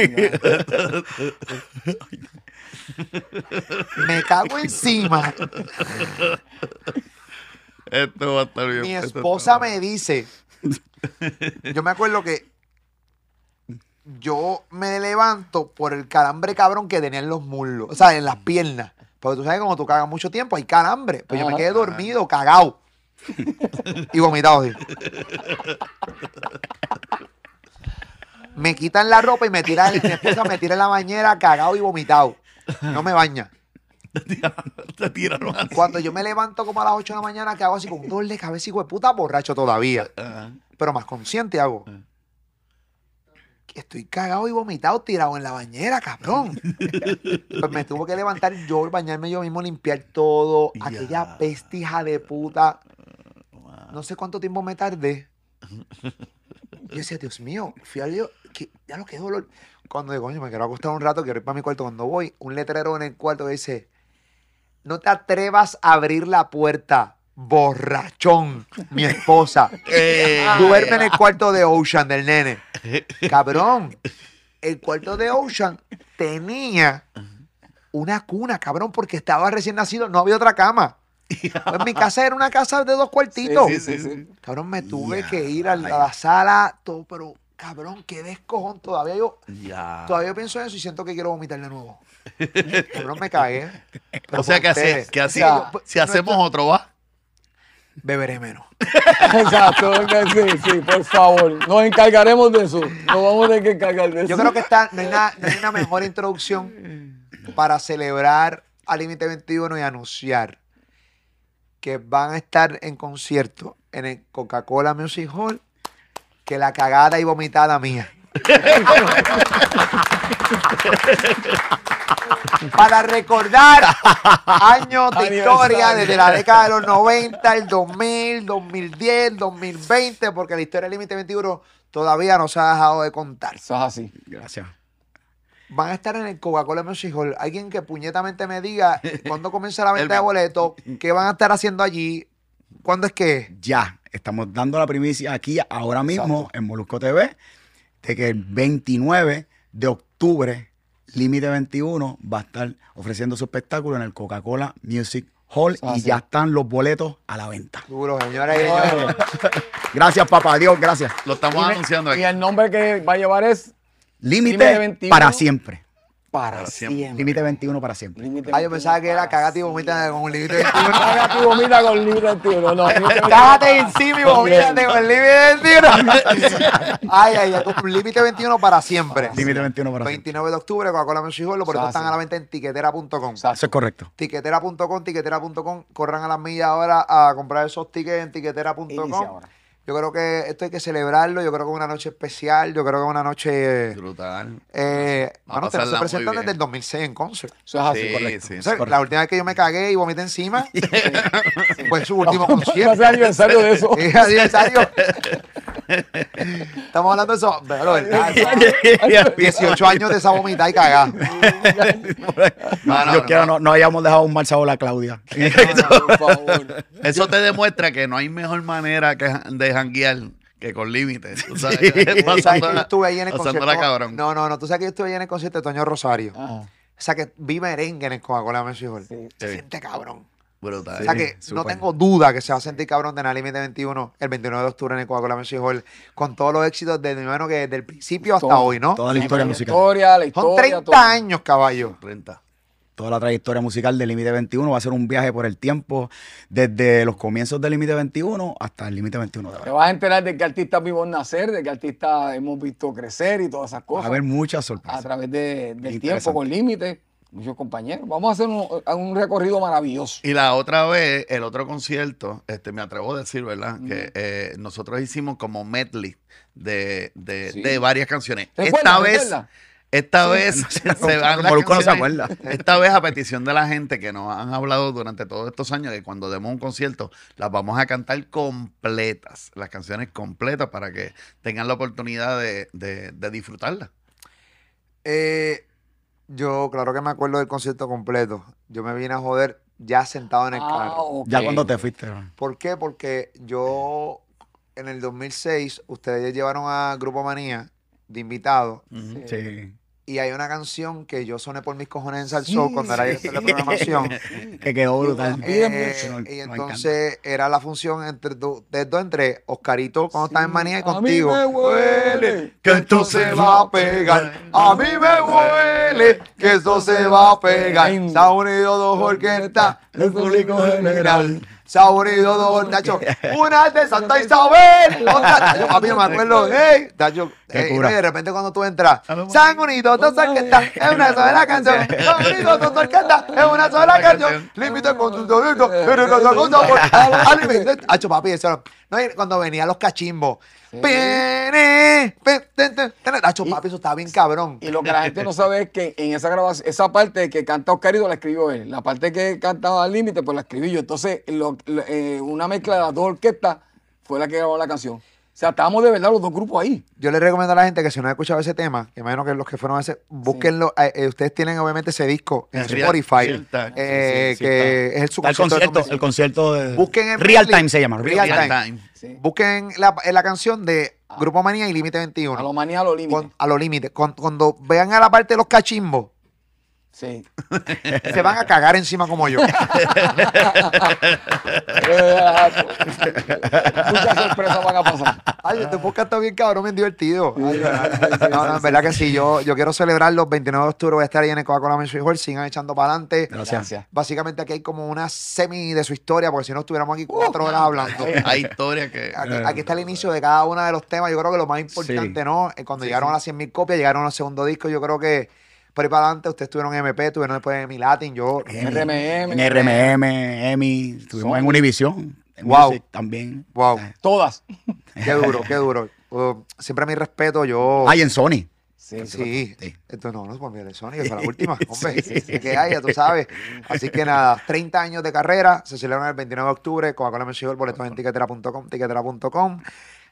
Me cago encima. Esto va a estar bien. Mi esposa me dice, yo me acuerdo que yo me levanto por el calambre cabrón que tenía en los muslos, o sea, en las piernas. Porque tú sabes, cuando tú cagas mucho tiempo, hay calambre. Pues yo me quedé dormido, cagado. y vomitado. así. Me quitan la ropa y me tiran, mi esposa me tira en la bañera, cagado y vomitado. No me baña. Te tiraron así. Cuando yo me levanto como a las 8 de la mañana, que hago así con un dolor de cabeza, hijo de puta, borracho todavía. Ajá. Pero más consciente hago. Que estoy cagado y vomitado, tirado en la bañera, cabrón. pues me tuvo que levantar yo, bañarme yo mismo, limpiar todo. Ya. Aquella peste hija de puta. No sé cuánto tiempo me tardé. Yo decía, Dios mío, fui al lío, que ya no quedó dolor. Cuando digo, coño, me quiero acostar un rato, quiero ir para mi cuarto. Cuando voy, un letrero en el cuarto que dice, no te atrevas a abrir la puerta, borrachón, mi esposa. Eh, Duerme en el cuarto de Ocean del nene. Cabrón, el cuarto de Ocean tenía una cuna, cabrón, porque estaba recién nacido, no había otra cama. Pues mi casa era una casa de dos cuartitos. Sí, sí, sí. Cabrón, me tuve que ir a la, a la sala, todo, pero cabrón, qué descojón. Todavía yo, Ya. todavía pienso en eso y siento que quiero vomitar de nuevo. Cabrón, me cagué. Pero O sea que ustedes. que así, O sea, si hacemos otro, va. beberé menos. Exacto, sí, sí, por favor. Nos encargaremos de eso. Nos vamos a tener que encargar de eso. Yo creo que está, no, hay nada- no hay una mejor introducción para celebrar al Límite 21 y anunciar que van a estar en concierto en el Coca-Cola Music Hall que la cagada y vomitada mía. para recordar años de historia desde la década de los 90, el 2000, 2010, 2020, porque la historia del Límite 21 todavía no se ha dejado de contar. Eso es así. Gracias. Van a estar en el Coca-Cola Music Hall. Alguien que puñetamente me diga cuándo comienza la El venta de boletos, qué van a estar haciendo allí, cuándo es que. Ya, estamos dando la primicia aquí ahora mismo en Molusco TV de que el 29 de octubre, Límite 21 va a estar ofreciendo su espectáculo en el Coca-Cola Music Hall y ya están los boletos a la venta. Duro, señoras y señores. Gracias, papá Dios, gracias. Lo estamos anunciando aquí. Y el nombre que va a llevar es Límite Límite 21. para siempre. Para Para siempre. siempre. Límite 21 para siempre. Límite Ah, yo pensaba que era cagate y vomita con un límite 21. Cágate y vomita con límite 21. No, límite 21. Cágate encima y vomítate con el límite 21. Ay, ay, un límite 21 para siempre. Límite 21 para siempre. 29 de octubre, Coca-Cola los boletos Ah, están a la venta en tiquetera.com. Eso es correcto. Tiquetera.com, tiquetera.com, corran a las millas ahora a comprar esos tickets en tiquetera.com. Yo creo que esto hay que celebrarlo, yo creo que es una noche especial, yo creo que es una noche... Brutal. Eh, bueno, te- se presentan desde el 2006 en concert. Eso es así, Sí, correcto. sí, O sea, sí. la última vez que yo me cagué y vomité encima fue su último Va a concierto. ser aniversario de eso. Es aniversario. Estamos hablando de eso. pero, ¿verdad? 18 años de esa vomitada y cagada. No, no, Yo no, quiero no. no, hayamos dejado un mal sabor a Claudia. Por favor. Eso te demuestra que no hay mejor manera que, de janguear que con límites. Tú sabes, Tú sabes que yo estuve ahí en el concierto. cabrón. No, no, no. Tú sabes que yo estuve ahí en el concierto de Toño Rosario. Ajá. O sea que vi merengue en el Coca-Cola Music Hall. Sí. Se Sí. siente cabrón. Brutal. o sea que no tengo duda que se va a sentir cabrón de Nada Límite 21 el 29 de octubre en el Coca-Cola Music Hall con todos los éxitos desde, me imagino que desde el principio hasta Todo. hoy, ¿no? Toda la historia La musical. historia, la Son historia. 30 todo. años, caballo. 30. toda la trayectoria musical de Límite 21. Va a ser un viaje por el tiempo, desde los comienzos de Límite 21 hasta el Límite 21 de Te vas a enterar de qué artistas vimos nacer, de qué artistas hemos visto crecer y todas esas Va cosas. a haber muchas a sorpresas. través de- del tiempo con límite. Muchos compañeros. Vamos a hacer un, un recorrido maravilloso. Y la otra vez, el otro concierto, este, me atrevo a decir, ¿verdad? Que eh, nosotros hicimos como medley de, de, Sí. de varias canciones. ¿Te Esta vez, esta vez se van las Molusco no se acuerda. Esta vez a petición de la gente que nos han hablado durante todos estos años que cuando demos un concierto las vamos a cantar completas, las canciones completas para que tengan la oportunidad de, de- de disfrutarlas. Eh, yo, claro que me acuerdo del concierto completo. Yo me vine a joder ya sentado en el Ah, carro. Ya cuando te fuiste. ¿no? ¿Por qué? Porque yo, en el 2006, ustedes llevaron a Grupo Manía de invitado. Sí. Y hay una canción que yo soné por mis cojones en Salsó cuando era director de programación. Que quedó brutal. Eh, y entonces era la función entre dos, entre Oscarito cuando estaba en manía y A mí contigo. me huele que esto se va a pegar. A mí me huele que esto se va a pegar. Se ha unido dos orquestas, el público general. Se ha unido dos Tacho, Una de Santa Isabel. Otra, yo, papi, yo me acuerdo. Hey, Tacho, Qué eh, cura. y de repente cuando tú entras, se han unido dos orquestas, es una sola canción. Se han unido dos orquestas, es una sola canción. Límite con sus doritos, pero no se al límite. Tacho, papi, eso era- no, cuando venían los cachimbos. Pene, pe- ten, ten, ten. Tacho, papi, eso estaba bien cabrón. Y lo que la gente no sabe es que en esa grabación, esa parte que canta Oscarito la escribió él. La parte que cantaba al límite, pues la escribí yo. Entonces, lo- lo- eh, una mezcla de las dos orquestas fue la que grabó la canción. O sea, estábamos de verdad los dos grupos ahí. Yo le recomiendo a la gente que si no ha escuchado ese tema, que imagino que los que fueron a ese, búsquenlo. eh, eh, ustedes tienen obviamente ese disco en Spotify, eh, Sí, sí, sí, que es el su Está el concierto de concierto, 2005. el concierto de Busquen en Real. Time se llama. Real Real Time. time. Sí. Busquen la, la canción de Grupo Manía y Límite A 21. lo manía, a lo límite. Con- a los límites. Cuando, cuando vean a la parte de los cachimbos, Sí. se van a cagar encima como yo. Muchas sorpresas van a pasar. Ay, este podcast está bien cabrón, bien divertido. Ay, no, no, en verdad que sí, yo, yo quiero celebrar los 29 de octubre, voy a estar ahí en el Coca-Cola Music Hall, sigan echando para adelante. Gracias. Básicamente aquí hay como una semi de su historia, porque si no estuviéramos aquí cuatro horas hablando. Hay historias que... Aquí, aquí está el inicio de cada uno de los temas. Yo creo que lo más importante, Sí. ¿no? Eh, Cuando llegaron a las 100.000 copias, llegaron al segundo disco. Yo creo que por ahí para adelante, ustedes estuvieron en MP, estuvieron después en Mi Latin. Yo, RMM. En RMM, EMI, estuvimos en Univision. En Wow. Music también. wow, Todas. qué duro, qué duro. Uh, siempre mi respeto, yo. Ah, y en Sony. Sí, Sí, Sí. esto no, no, por mi de Sony, que fue la última, hombre, que haya, tú sabes. Así que nada, 30 años de carrera, se celebran el 29 de octubre, Coca-Cola Music Hall, boletos en tiquetera.com, tiquetera.com.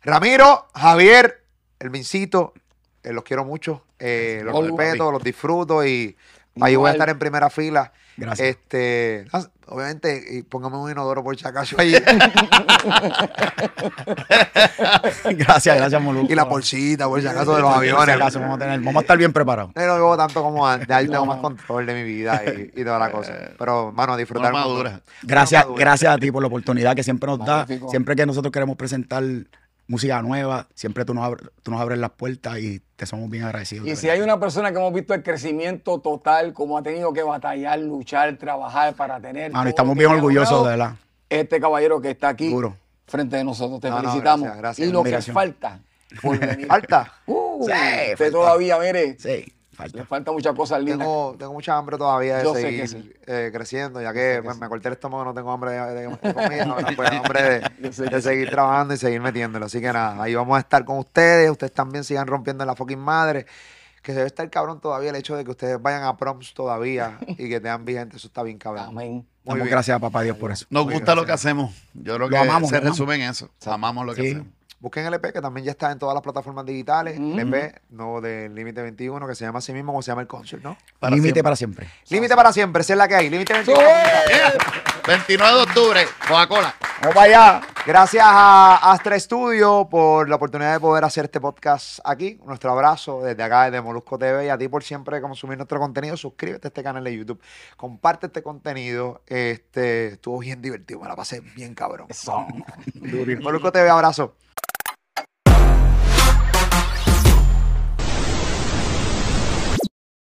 Ramiro, Javier, el Vincito, eh, los quiero mucho, eh, los respeto, los disfruto y ahí voy a estar en primera fila. Gracias. Este, ah, obviamente, y póngame un inodoro por si acaso ahí. gracias, gracias, Moluco. y la bolsita por si acaso de los Por si aviones. acaso vamos, a tener- vamos a estar bien preparados. No lo vivo tanto como antes, ahí tengo más control de mi vida y, y toda la cosa. Pero, mano, disfrutar. Gracias, gracias a ti por la oportunidad que siempre nos da. Siempre que nosotros queremos presentar música nueva, siempre tú nos, abres, tú nos abres las puertas y te somos bien agradecidos. Y si verdad. hay una persona que hemos visto el crecimiento total, como ha tenido que batallar, luchar, trabajar para tener. Mano, estamos bien orgullosos, de verdad. Este caballero que está aquí frente de nosotros, te No, no, felicitamos. gracias, gracias. Y lo que falta por venir. Falta. Uh, Sí, usted falta. todavía, mire, Sí, le falta. falta muchas cosas lindas. Tengo, tengo mucha hambre todavía de Yo seguir sí. eh, creciendo, ya que, me corté el estómago, no tengo hambre de, de- de comida, ahora, pues, hambre de, seguir trabajando y seguir metiéndolo. Así que nada, ahí vamos a estar con ustedes. Ustedes también sigan rompiendo en la fucking madre. Que se debe estar cabrón todavía el hecho de que ustedes vayan a proms todavía y que tengan vigente. Eso está bien cabrón. Amén. Muy Damos bien. gracias a papá Dios por eso. Nos Muy gusta lo que hacemos. Yo creo Lo que amamos, se lo amamos. resume en eso. Amamos lo que Sí. hacemos. Busquen el EP que también ya está en todas las plataformas digitales. Mm. El EP nuevo del Límite 21 que se llama así mismo como se llama el concert, ¿no? Límite para siempre. Límite para siempre, esa es la que hay. Límite 21. Yeah. 29 de octubre, Coca-Cola. ¡Vamos para allá! Gracias a Astra Studio por la oportunidad de poder hacer este podcast aquí. Nuestro abrazo desde acá, desde Molusco TV y a ti por siempre consumir nuestro contenido. Suscríbete a este canal de YouTube. Comparte este contenido. Este, estuvo bien divertido, me la pasé bien cabrón. Eso. Molusco TV, abrazo.